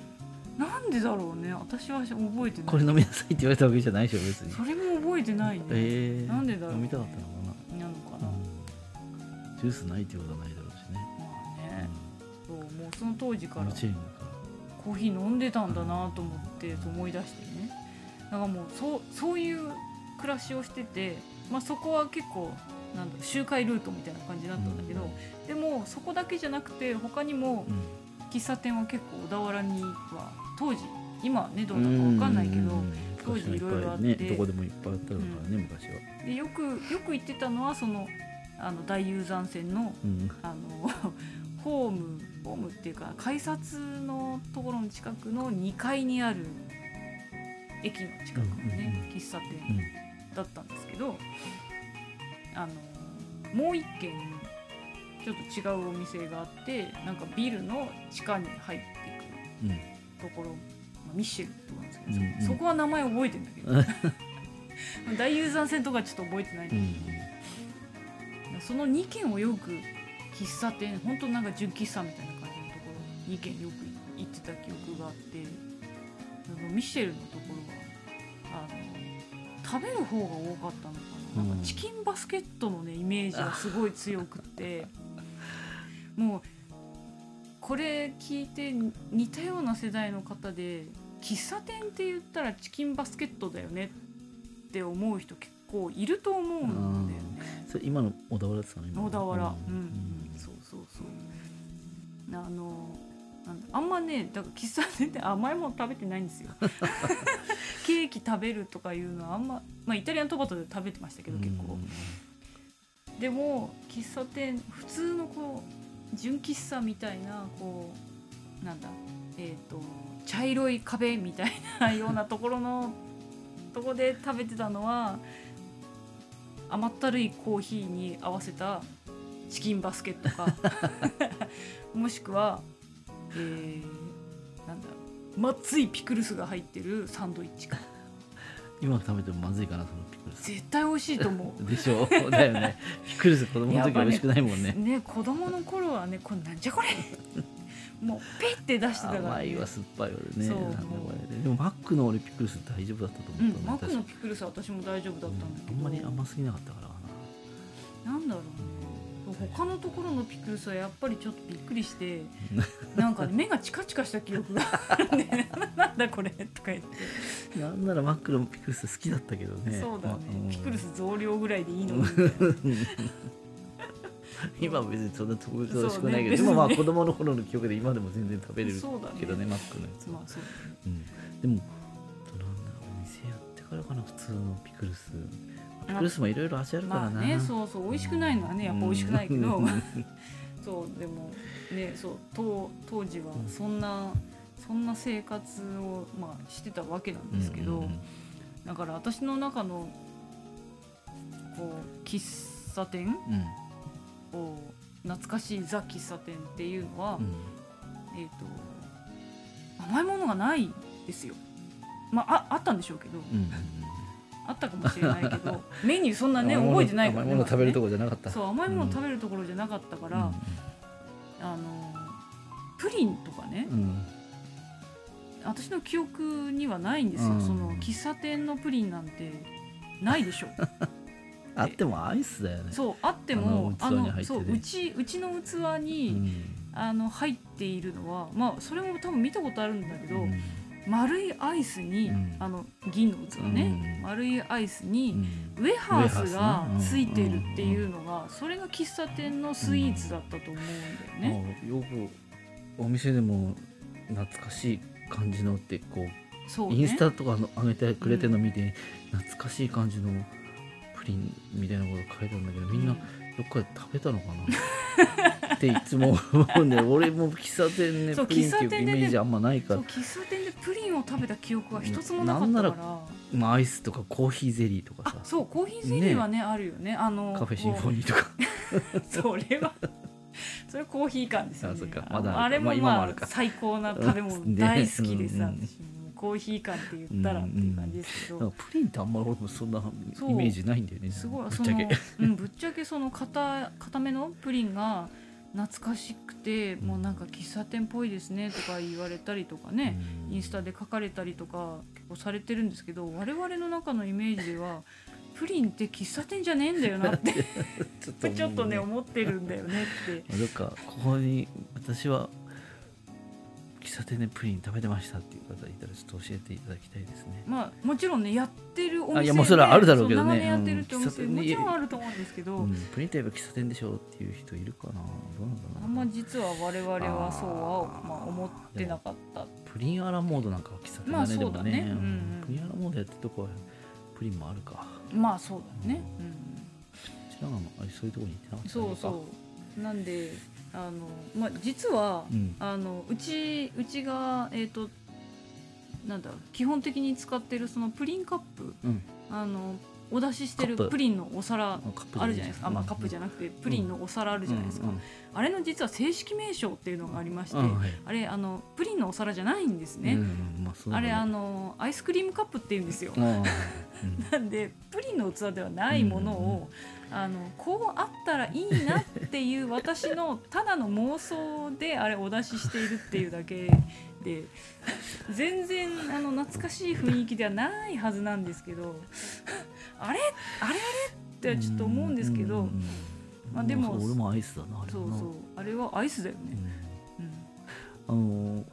なんでだろうね。私は覚えてない。これ飲みなさいって言われたわけじゃないでしょ別に。それも覚えてないね、ええなんでだろう飲みたかったのかな？のか。な、なうん。ジュースないってことはないだろうしね。まあね。そうもうその当時からコーヒー飲んでたんだなと思って思い出してね。だからもうそうそういう暮らしをしてて、まあ、そこは結構なんだ周回ルートみたいな感じだったんだけど、でもそこだけじゃなくて他にもら喫茶店は結構小田原には当時今はねどううんだか分かんないけど、うん。当時いろいろあってねどこでもいっぱいあったからね昔は。でよくよく行ってたのはそのあの大雄山線のうん。あの ホームホームっていうか改札のところの近くの2階にある駅の近くのね、喫茶店だったんですけどあのもう一軒ちょっと違うお店があってなんかビルの地下に入ってうん。いくところ、まあミッシェルってとこなんですけど、うんうん。そこは名前覚えてんだけど大雄山線とかちょっと覚えてないんだうんけど、その2軒をよく喫茶店本当なんか純喫茶みたいな感じのところ2軒よく行ってた記憶があってミッシェルのところはあの食べる方が多かったのかな,、なんうんかチキンバスケットのねイメージがすごい強くってもうこれ聞いて似たような世代の方で喫茶店って言ったらチキンバスケットだよねって思う人結構いると思うんだよね。それ今の小田原って言ったの。今小田原、ううん。んそうそうそう。あのあんまねだから喫茶店って甘いもの食べてないんですよ。ケーキ食べるとかいうのはあんままあイタリアントマトで食べてましたけど結構、でも喫茶店普通のこう純喫茶みたいなこうなんだえっ、と茶色い壁みたいなようなところの とこで食べてたのは甘ったるいコーヒーに合わせたチキンバスケットか。もしくは、えー、なんだまっついピクルスが入ってるサンドイッチか。今食べてもまずいかなその絶対美味しいと思う。でしょだよね。ピクルス子供の時は美味しくないもんね。ね子供の頃はねこれなんじゃこれ。もうペッて出してたから、ね、甘いわ酸っぱいわでねなんだこれ。ででもマックの俺ピクルス大丈夫だったとうん思ったマックの確ピクルスは私も大丈夫だったんだけど、かうんあんまり甘すぎなかったからかなんだろうね他のところのピクルスはやっぱりちょっとびっくりして なんか目がチカチカした記憶があるんで なんだこれとか言って、ななんならマックのピクルス好きだったけどね。そうだね、まあピクルス増量ぐらいでいいの 今は別にそんな特別美味しくないけど、別にでもまあ子供の頃の記憶で今でも全然食べれるそうだね。けどねマックのやつは、まあそう。うん、でもなんだお店やってからかな普通のピクルスピクルスもいろいろ味あるからな、まあねそうそう。美味しくないのはねやっぱ美味しくないけど、うん。そうでもねそう当当時はそんな、そんな生活を、まあ、してたわけなんですけど、うんうんだから私の中のこう喫茶店うん。を懐かしいザ喫茶店っていうのは、うん。えっ、と甘いものがないですよ。まあああったんでしょうけど、うんうんあったかもしれないけど メニューそんなね覚えてないから甘いもの食べるとここじゃなかった。そう甘いもの食べべるところじゃなかったか、からあのプリンとかね、うん。うん私の記憶にはないんですよ、うん。その喫茶店のプリンなんてないでしょ。あってもアイスだよね。そうあってもああのそううちうちの器に、うん。あの入っているのはまあそれも多分見たことあるんだけど、うん丸いアイスに、うん。あの銀の器ね、うん。丸いアイスうに、ん。ウェハースがついてるっていうのが、それが喫茶店のスイーツだったと思うんだよね。あよくお店でも懐かしい感じのってこうそうね。インスタとかの上げてくれてるの見て、懐かしい感じのプリンみたいなこと書いてあるんだけどみんなうん。どっかで食べたのかな？っていつも思うんで 俺も喫茶店でプリンっていうイメージあんまないから。喫茶店でプリンを食べた記憶は一つもなかったから。まあ、アイスとかコーヒーゼリーとかあさそうコーヒーゼリーはねあるよね。あのカフェシンフォこニーとか。う それはそれコーヒー感ですよね。あれもまあ今もまああるか。最高な食べ物 ね。大好きです、コーヒー感って言ったらっていう感じですけど、なんかプリンってあんまり俺もそんなイメージないんだよね。すごいぶっちゃけ。うん、ぶっちゃけその硬硬めのプリンが懐かしくてもうなんか喫茶店っぽいですねとか言われたりとかね、うん。インスタで書かれたりとか結構されてるんですけど我々の中のイメージではプリンって喫茶店じゃねえんだよなって ちょっとね。思ってるんだよねって。どっかここに私は喫茶店でプリン食べてましたっていう方いたらちょっと教えていただきたいですね。まあもちろんねやってるお店あいやもうそれはあるだろうけどね。やってるっておうんもちろんあると思うんですけど、うん、プリンといえば喫茶店でしょうっていう人いるかな。どうなんだろうな。あんま実は我々はそうはまあ思ってなかった。プリンアラモードなんかは喫茶店だね、まあそうだね。でもうんうんプリンアラモードやってるとこはプリンもあるか。まあそうだね、うん、知らなのあれそういうとこに行ってなかったそうそう。なんであのまあ実は、うん。あのうちうちがえっ、となんだ基本的に使ってるそのプリンカップうん。あのお出ししてるプ。プリンのお皿あるじゃないですか、あまあカップじゃななくてプリンのお皿あるじゃないですか、あれの実は正式名称っていうのがありまして、あれあのプリンのお皿じゃないんですね、あれあのアイスクリームカップっていうんですよ、なんでプリンの器ではないものを、あのこうあったらいいなっていう私のただの妄想であれお出ししているっていうだけで全然あの懐かしい雰囲気ではないはずなんですけどあれあれあれってはちょっと思うんですけど、まあでも俺もアイスだなそうそうあれはアイスだよね、うん。うん。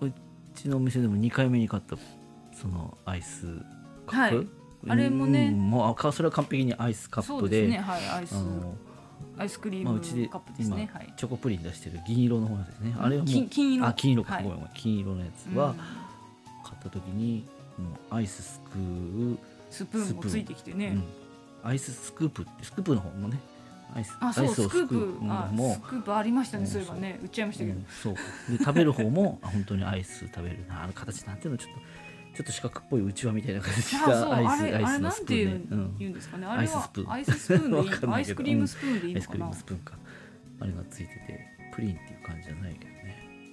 あのうちのお店でも2回目に買ったそのアイスカップ、はいあれもねうんもうそれは完璧にアイスカップで。そうですねはいアイスあのアイスクリーまあ、ムうちでカップです今ね、はい。チョコプリン出してる銀色の方ですね。あれはもう金金色あ金色か、はい。ごめんごめん金色のやつは買った時にもうアイスすくう、うんスプーンもついてきてね、うん。アイススクープってスクープの方もねアイスあそうアイスクープあもスクープありましたねうんそういえばね。売っちゃいましたけど、うんそう。で食べる方もあ本当にアイス食べるなあの形なんていうのちょっとちょっと四角っぽいうちわみたいな形しあそうたアイスあれあれアイスなんて言うの？スプーンね、ね？あれはアイススプーン。アイススプーンでいいアイスクリームスプーンでいいアイスクリーのかなムスプーンかあれがついててプリンっていう感じじゃないけどね。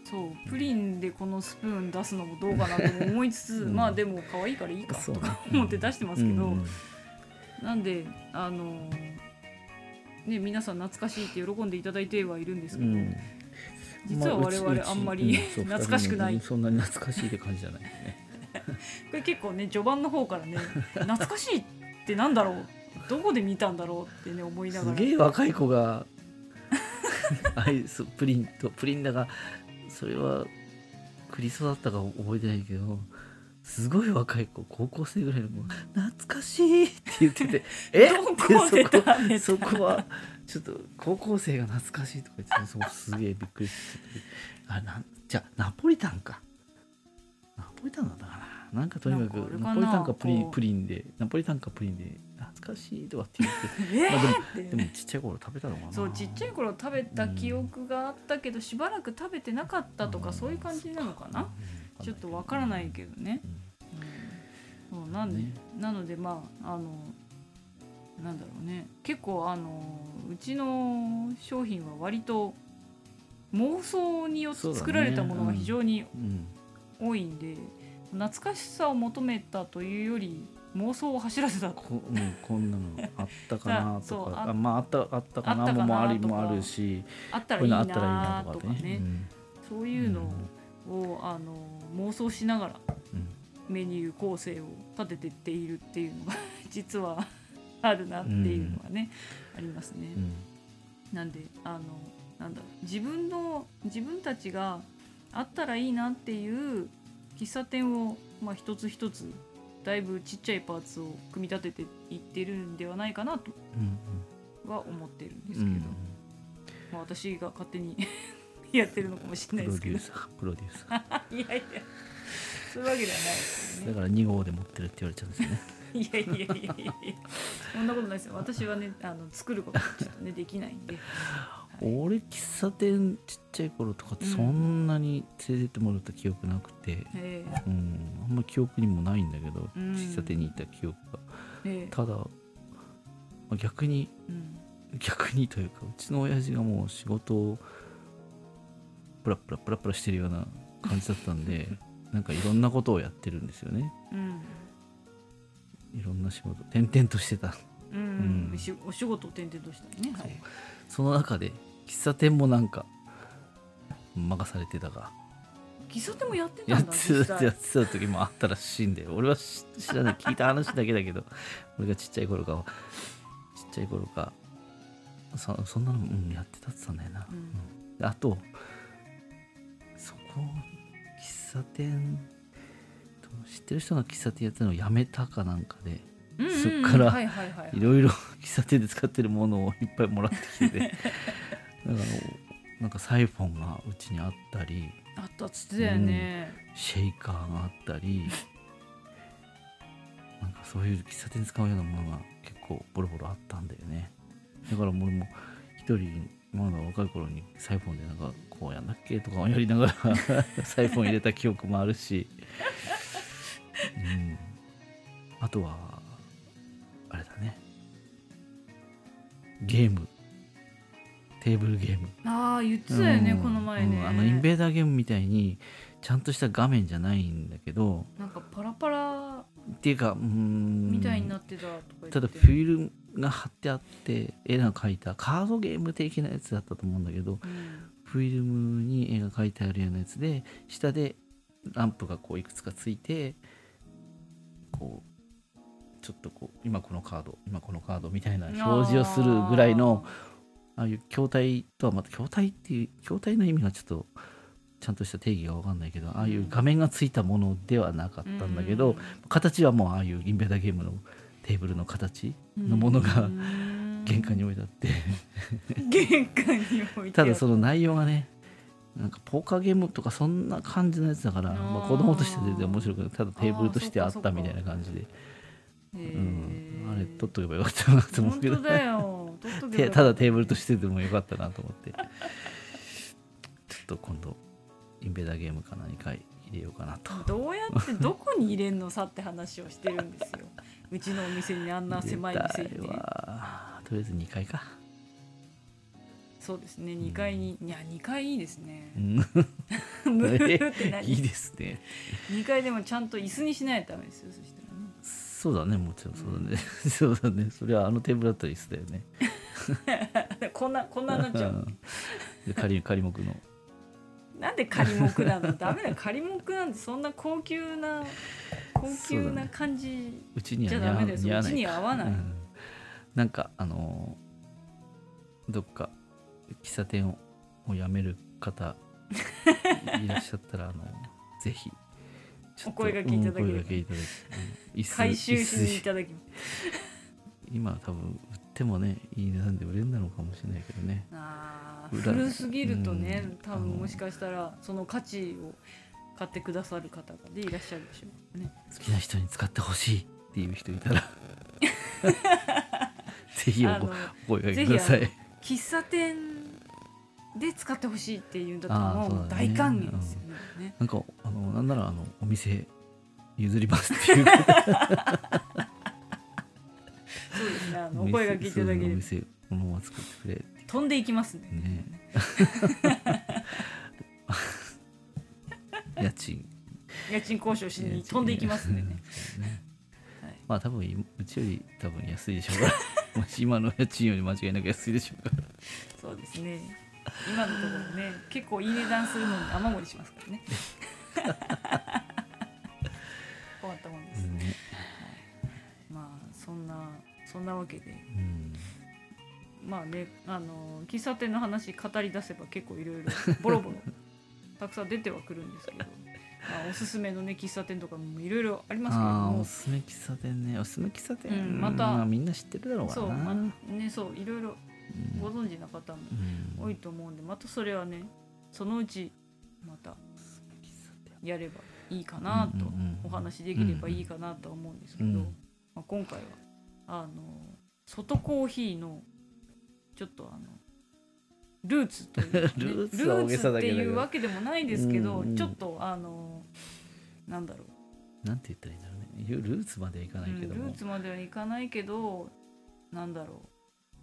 そうプリンでこのスプーン出すのもどうかなとも思いつつ、うん。まあでも可愛いからいいかとか思って出してますけど、うん。うん。なんであのね皆さん懐かしいって喜んでいただいてはいるんですけど、うん。実は我々あんまり懐かしくない。そんなに懐かしいって感じじゃないね。こ れ結構ね序盤の方からね懐かしいってなんだろうどこで見たんだろうってね思いながすらげえ若い子が アイスプリンとプリンだがそれはクリソだったか覚えてないけどすごい若い子高校生ぐらいの子が懐かしいって言ってて え？どこで食べた？そこはちょっと高校生が懐かしいとか言ってそうすげえびっくりして。あなんじゃあナポリタンか。ナポリタンだったかななんかとにかくナポリタンかプリンプリンでナポリタンかプリンで懐かしいとかって言って えまあでもーって。でもちっちゃい頃食べたのかな。そうちっちゃい頃食べた記憶があったけど、しばらく食べてなかったとか、うんそういう感じなのかな、うん。ちょっとわからないけどね、うん。そうなんで、ね。なのでまああのなんだろうね。結構あのうちの商品は割と妄想によって作られたものが非常にうん。多いんで、懐かしさを求めたというより妄想を走らせた。こうん、こんなのあったかなとか。あまああったあったかなあったかなもありもあるしあったらいいななとかね。ねうん。そういうのを、あの妄想しながらうん。メニュー構成を立ててっているっていうのが 実はあるなっていうのはね、ありますね。うん。なんであのなんだ自分の自分たちがあったらいいなっていう喫茶店を、まあ、一つ一つだいぶちっちゃいパーツを組み立てていってるんではないかなとうんは思ってるんですけど、うんまあ、私が勝手に やってるのかもしれないですけど。デューサープロデューサー。いやいや。そういうわけではないですよね。だから2号で持ってるって言われちゃうんですよね。いやいやいやいやいや。そんなことないですよ。私はねあの作ることちょっとねできないんで、はい俺喫茶店ちっちゃい頃とかってそんなに連れてってもらった記憶なくて、え。うん、あんま記憶にもないんだけど、うん。喫茶店に行った記憶が。ええ。えただ、まあ逆にうん。逆にというかうちの親父がもう仕事をプラプラプラプラしてるような感じだったんで なんかいろんなことをやってるんですよね。うん。いろんな仕事転々としてた。うん。お仕事を転々としたりね、はい、その中で喫茶店もなんか任されてたが。喫茶店もやってたやっんだてたやってた時もあったらしいんで俺は知知らない。聞いた話だけだけど。俺がちっちゃい頃かちっちゃい頃か。そそんなの、うん、やってたって言ったんだよな、うん。であとそこ喫茶店知ってる人が喫茶店やってるのをやめたかなんかで。うんうんうん。そっからはいはいはい。いろいろ 喫茶店で使ってるものをいっぱいもらってきてて だからなんかサイフォンがうちにあったりあったっつってたよね、シェイカーがあったり なんかそういう喫茶店で使うようなものが結構ボロボロあったんだよね。だから俺も一人まだ若い頃にサイフォンでなんかこうやんだっけとかやりながら サイフォン入れた記憶もあるし、うん、あとはあれだね。ゲームテーブルゲーム。ああ言ってたよね、うん。この前ね、うん。あのインベーダーゲームみたいにちゃんとした画面じゃないんだけど。なんかパラパラっていうかうーん。みたいになってたとか言ってただフィルムが貼ってあって絵が描いたカードゲーム的なやつだったと思うんだけどうん。フィルムに絵が描いてあるようなやつで下でランプがこういくつかついてこうちょっとこう今このカード今このカードみたいな表示をするぐらいのああいう筐体とはまた筐体っていう筐体の意味がちょっとちゃんとした定義が分かんないけどああいう画面がついたものではなかったんだけど、形はもうああいうインベーダーゲームのテーブルの形のものが玄関に置いてあって。玄関に置いてただその内容がねなんかポーカーゲームとかそんな感じのやつだからまあ、子供として全然面白くない。ただテーブルとしてあったみたいな感じで、へうー。ん、あれ取っとけばよかったなと思うけど。本当だよただテーブルとしてでもよかったなと思って。ちょっと今度インベーダーゲームか何か入れようかなと。どうやってどこに入れんのさって話をしてるんですよ。うちのお店にあんな狭い店にね入れたいわとりあえず2階か、そうですね。2階にいや2階いいですね。うん、ムーって何？いいですね。2階でもちゃんと椅子にしないとダメですよそしたらね。そうだねもちろんそうだね、そうだね。それはあのテーブルだったら椅子だよね こんなこんなになっちゃう。仮仮木の。なんで仮木なの？ダメだよ。仮木なんてそんな高級な高級な感じうちにはじゃダメだよ。似合わうちには合わない。うん。なんかあのーどっか喫茶店をを辞める方 いらっしゃったらあのぜひお声掛けいただけれ回収しにいただきます。今は多分売ってもねいい値段で売れるのかもしれないけどね。あ古すぎるとね、うん。多分もしかしたらその価値を買ってくださる方がでいらっしゃるでしょうね。好きな人に使ってほしいっていう人いたら。ぜひお声掛けください。ぜ喫茶店で使ってほしいっていうんだったらもう大歓迎ですよね。なんかあのなんならあのお店譲りますっていう そうですね。あのお声掛けいただければお店このまま作ってくれ飛んでいきますね。ね 家賃家賃交渉しに飛んでいきますね。まあ多分うちより多分安いでしょうから もし今の家賃より間違いなく安いでしょうからそうですね。今のところね結構いい値段するのに雨漏りしますからね。そんなわけで。うん。まあねあの喫茶店の話語り出せば結構いろいろボロボロ たくさん出てはくるんですけど、まあ、おすすめのね喫茶店とかもいろいろありますけれどもおすすめ喫茶店ね。おすすめ喫茶店、うんまたあみんな知ってるだろうかそう、まあねそういろいろうん。ご存知な方もうん。多いと思うんでまたそれはねそのうちまたやればいいかなとお話できればいいかなとは思うんですけど、うん。まあ、今回はあの外コーヒーのちょっとあのルーツというかね、ルーツっていうわけでもないですけど、うんうん。ちょっとあのなんだろう。なんて言ったらいいんだろうね。ゆルーツまではいかないけども。うんルー、ツまではいかないけどなんだろう。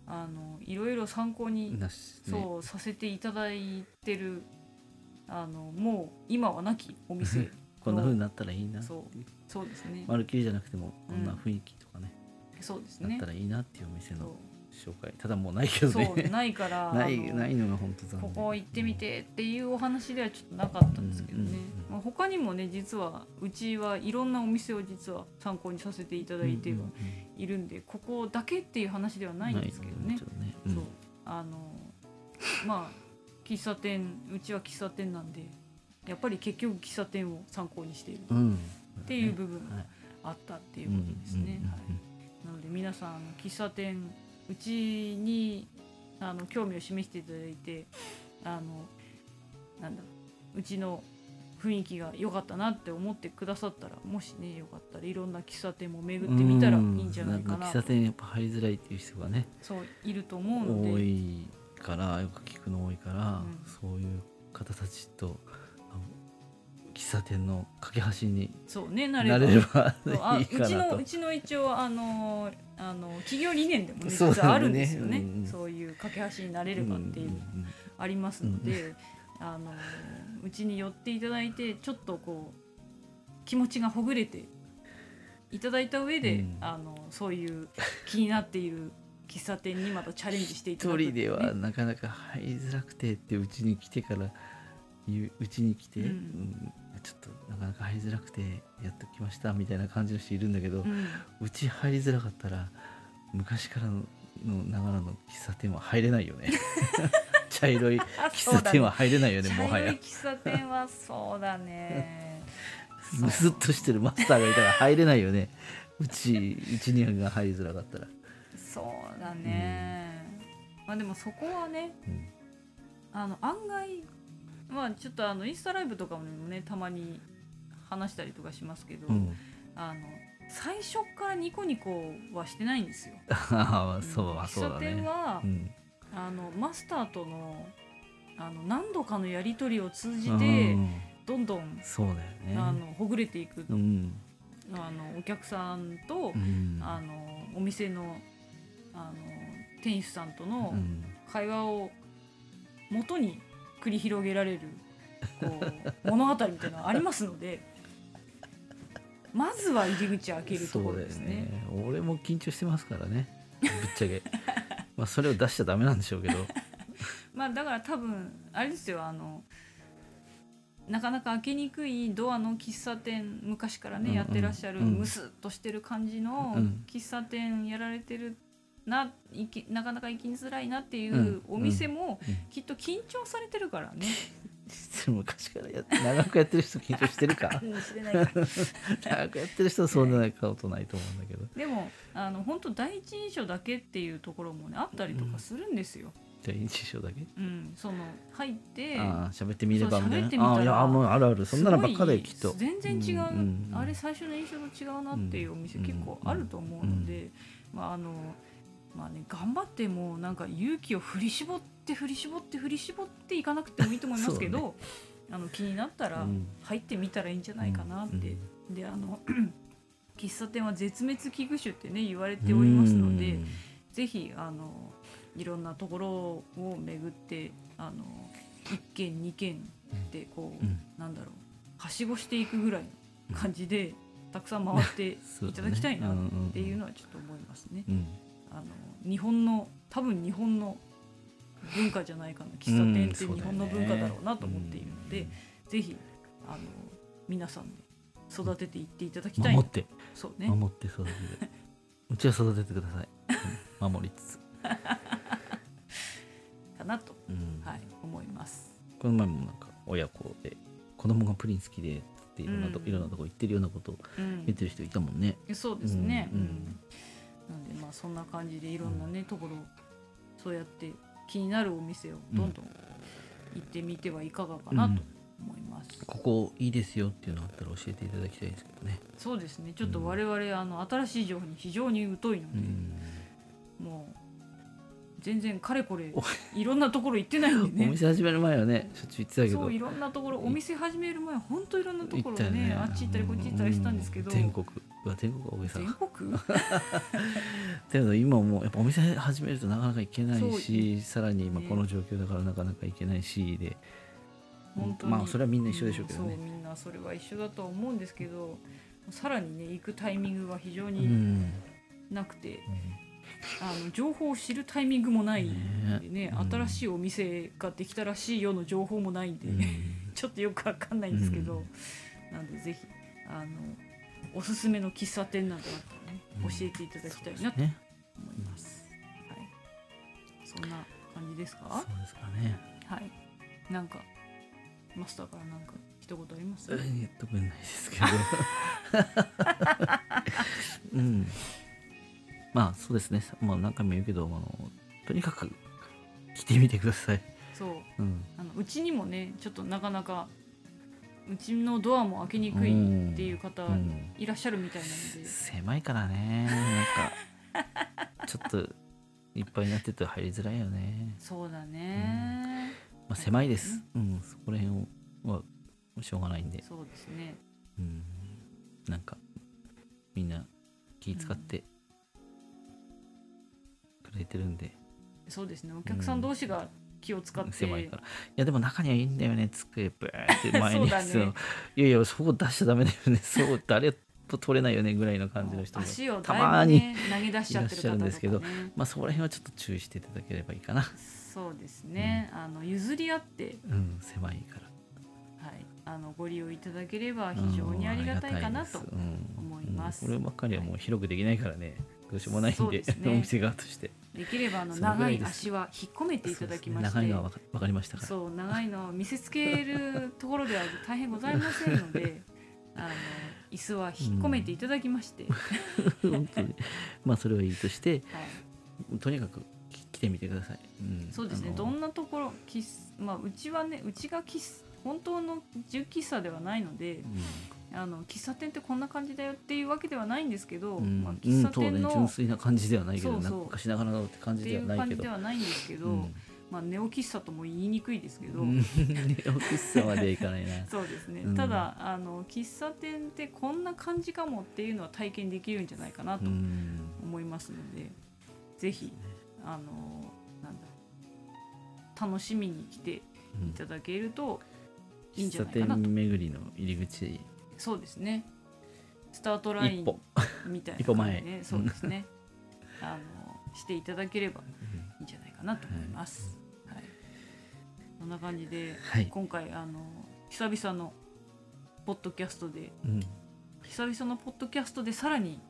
あのいろいろ参考にね。そうさせていただいてるあのもう今はなきお店 こんな風になったらいいなそうそうですね、まるっきりじゃなくてもこんな雰囲気そうですね。だったらいいなっていうお店のそ紹介。ただもうないけどうそうねないから ないないのが本当残こ念。こ行ってみてっていうお話ではちょっとなかったんですけどね、まあ、他にもね実はうちはいろんなお店を実は参考にさせていただいてはいるんで、ここだけっていう話ではないんですけどね。ねうんそう。あのまあ喫茶店うちは喫茶店なんでやっぱり結局喫茶店を参考にしているうん。っていう部分もはいあったっていうことですね。はいなので皆さん喫茶店うちにあの興味を示していただいてあのなんだうちの雰囲気が良かったなって思ってくださったらもしねよかったらいろんな喫茶店も巡ってみたらいいんじゃないかな喫茶店やっぱ入りづらいっていう人がねそういると思うので。多いからよく聞くの多いから、うん。そういう方たちと喫茶店の架け橋にそうねなれなばれればあうかちのうちの一応あのあの企業理念でもね実はあるんですよね。うんうんそういう架け橋になれればっていううんうんありますので、あのうちに寄っていただいてちょっとこう気持ちがほぐれていただいた上で、うん。あのそういう気になっている喫茶店にまたチャレンジしていた一だくって人ではなかなか入りづらくてってうちに来てから言ううちに来て、うん。うんちょっとなかなか入りづらくてやってきましたみたいな感じの人いるんだけど、うん。うち入りづらかったら昔からののながらの喫茶店は入れないよね。茶色いあ喫茶店は入れないよねね茶色いもはや。喫茶店はそうだね。むすっとしてるマスターがいたら入れないよね。うちうちにが入りづらかったら、そうだね、まあでもそこはねうん。あの案外まあちょっとあのインスタライブとかもねたまに話したりとかしますけど、うん、あの最初からニコニコはしてないんですよ。ああそうあそうだ喫茶店ねは、うん。あのマスターとのあの何度かのやり取りを通じうてん。どんどん、そうだよね。あのほぐれていく、うん。あのお客さんと、うん。あのお店のあの店主さんとのうん。会話を元に繰り広げられるこう 物語みたいなのがありますのでまずは入り口を開けるところですね。ね。俺も緊張してますからね。ぶっちゃけ。まあそれを出しちゃダメなんでしょうけど。まあだから多分あれですよあのなかなか開けにくいドアの喫茶店昔からね、うんうん。やってらっしゃるうん。ムスッとしてる感じのうん。喫茶店やられてるななかなか行きづらいなっていううん。お店もうん。きっと緊張されてるからね。昔からや長くやってる人緊張してるか長くやってる人はそんなことないと思うんだけど。でもあの本当第一印象だけっていうところもねあったりとかするんですよ。じゃあ印象だけ？うん、その入ってああ喋ってみればみたいそう喋ってみたああいやもうあるある。そんなのばっかできっと。全然違う、んんあれ最初の印象と違うなっていうお店うん結構あると思うので、まああのまあね頑張ってもうなんか勇気を振り絞って振り絞って振り絞っていかなくてもいいと思いますけど、あの気になったらうん。入ってみたらいいんじゃないかなって、であの 喫茶店は絶滅危惧種ってね言われておりますので、ぜひあのいろんなところを巡ってあの1軒2軒でこう、うん。なんだろうはしごしていくぐらいの感じで、たくさん回っていただきたいなっていうのはちょっと思いますね。うんあの日本の多分日本の文化じゃないかな喫茶店ってうん日本の文化だろうなと思っているので、ぜひあの皆さんで育てていっていただきたい。な守って。そうね。守って育ててうちは育ててください。守りつつ、かなと、うん。はい、思います。この前もなんか親子で子供がプリン好きでっていろんなと、うん。いろんなとこ行ってるようなことをうん。言ってる人いたもんね。そうですね、うん。うんなんでまあそんな感じでいろんなね、ところそうやって気になるお店をどんどん行ってみてはいかがかなと思います、ここいいですよっていうのあったら教えていただきたいですけどね。そうですね。ちょっと我々、あの新しい情報に非常に疎いので、うん。もう全然かれこれ いろんなところ行ってないんでおね店始める前はねしょっちゅう行ってたけど。そういろんだろ。お店始める前ほんといろんなところ行ったよね。あっち行ったりこっち行ったりしたんですけど、うん全国うわ全国は大げさ全国？だけど今もうやっぱお店始めるとなかなか行けないしさらに今ね。この状況だからなかなか行けないしで、本当に。まあそれはみんな一緒でしょうけどね。うみんなそれは一緒だとは思うんですけどさらにね行くタイミングが非常うにん。なくて、あの情報を知るタイミングもないんでね。うん新しいお店ができたらしいよの情報もないんで、うん。ちょっとよくわかんないんですけど、うん。なんでぜひあのおすすめの喫茶店などあったらね、うん。教えていただきたいなとね。思います。はい、そんな感じですか？そうですかね。はい。なんかマスターからなんか一言あります？え特にないですけど。うんまあそうですね。まあ何回も言うけどあのとにかく来てみてください、そう。うん、あのうちにもねちょっとなかなかうちのドアも開けにくいっていう方うん。いらっしゃるみたいなので、狭いからね。なんかちょっといっぱいになってると入りづらいよね、そうだね、まあ、狭いです、うん、そこら辺はしょうがないんで、そうですね。うん、なんかみんな気使ってくれてるんで、そうですね。お客さん同士が気を使って、狭いから。いやでも中にはいいんだよね机。ブーって 前に。ね。いやいやそこ出しちゃダメだよね。そう誰と取れないよねぐらいの感じの人もたまにね投げ出しちゃってるんですけど。まあそこら辺はちょっと注意していただければいいかな。そうですね。あの譲り合って、うん狭いから。はい、あのご利用いただければ非常にありがたいかなと思います。うん。こればっかりはもう広くできないからね、どうしようもないんで。ね。お店側としてできればあの長い足は引っ込めていただきまして、ね長いのはわかわかりましたから。そう長いのを見せつけるところでは大変ございませんので あの椅子は引っ込めていただきまして、本当に。まあそれはいいとしてはい、とにかくき来てみてください、うん。そうですね。どんなところ喫まあうちはねうちが喫本当の純喫茶ではないのであの喫茶店ってこんな感じだよっていうわけではないんですけど、うん。まあ、うん喫茶そうね。店の、純粋な感じではないけどそうそう。なんか昔ながらのって感じでっていうはないけど。感じではないんですけど、うん。まあ、ネオ喫茶とも言いにくいですけど、うん。ネオ喫茶まではいかないな。そうですね、うん。ただあの喫茶店ってこんな感じかもっていうのは体験できるんじゃないかなとうん。思いますので、ぜひあのなんだ楽しみに来ていただけるといいんじゃ喫茶ないかなと。店巡りの入り口そうですね。スタートラインみたいな一歩前。そうですね。あのしていただければいいんじゃないかなと思います。はい、そんな感じで、はい。今回あの久々のポッドキャストでうん。久々のポッドキャストでさらに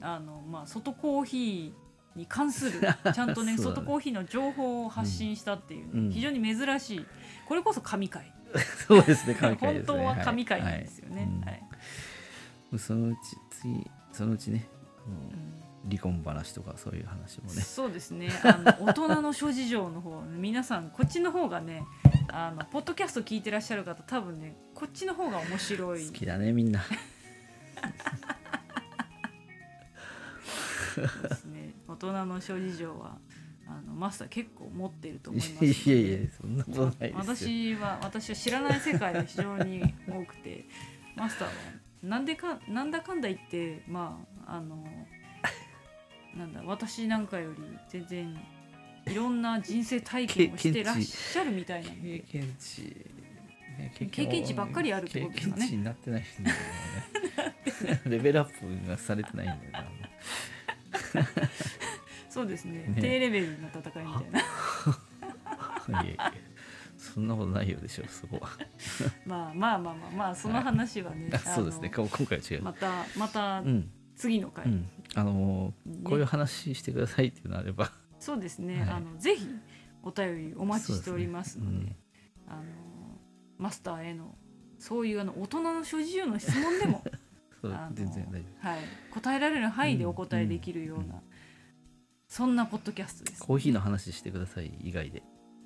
あの、まあ、外コーヒーに関する ちゃんとねね外コーヒーの情報を発信したっていうね、うん。非常に珍しいこれこそ神回 そうですね神回ですね。本当は神回なんですよね。うんはい。そのうち次そのうちね離婚話とかそういう話もね。そうですね。あの 大人の諸事情の方皆さんこっちの方がねあのポッドキャスト聞いてらっしゃる方多分ねこっちの方が面白い。好きだねみんな。ですね。大人の諸事情はあのマスター結構持ってると思います。いやいやそんなことないですよ。私は私は知らない世界が非常に多くて マスターはなんでかなんだかんだ言ってまああの なんだ私なんかより全然いろんな人生体験をしてらっしゃるみたいなん経で験値、ね経験値ばっかりあるってことですかね。経験値になってないんだよね。レベルアップがされてないんだよなそうですね。ね。低レベルな戦いみたいな。いやいやそんなことないようでしょそこは。まあまあまあまあまあその話はね、あそうですね。今今回は違う、またまたうん。次の回、うん、あのーね。こういう話してくださいっていうのあれば。そうですね、はい。あのぜひお便りお待ちしておりますのでそうですね。あのマスターへのそういうあの大人の諸事情の質問でも 全然大丈はい、答えられる範囲でお答えできるような、うんうんそんなポッドキャストです。夫。コーヒーの話してください以外で。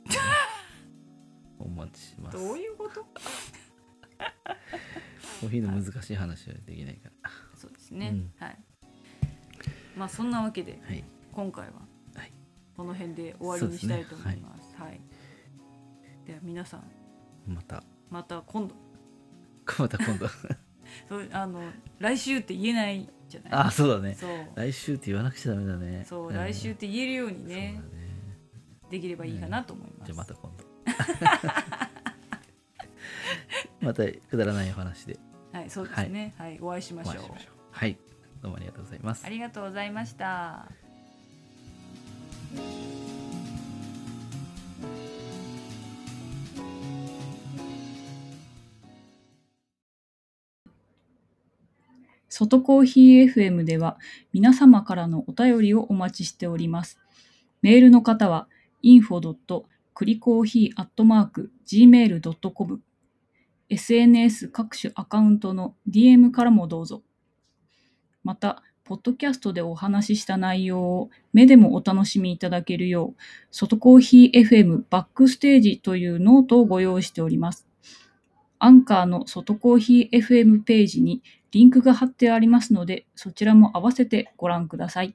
お待ちします。どういうこと？コーヒーの難しい話はできないから。そうですね、うん。はい。まあそんなわけではい。今回ははい。この辺で終わりにしたいと思います。はい、では皆さんまた。また今度。また今度。そうあの来週って言えないじゃない？あそうだね。そう。来週って言わなくちゃダメだね。そう、ん。来週って言えるようにそうねだね。できればいいかなと思います。じゃあまた今度。またくだらないお話で。はいそうですね、はい、お会いしましょう。お会いしましょう。はい。どうもありがとうございます。ありがとうございました。外コーヒー FM では皆様からのお便りをお待ちしております。メールの方は info.cricoffee.gmail.com SNS 各種アカウントの DM からもどうぞ。また、ポッドキャストでお話しした内容を目でもお楽しみいただけるよう、外コーヒー FM バックステージというノートをご用意しております。アンカーの外コーヒー FM ページにリンクが貼ってありますので、そちらも併せてご覧ください。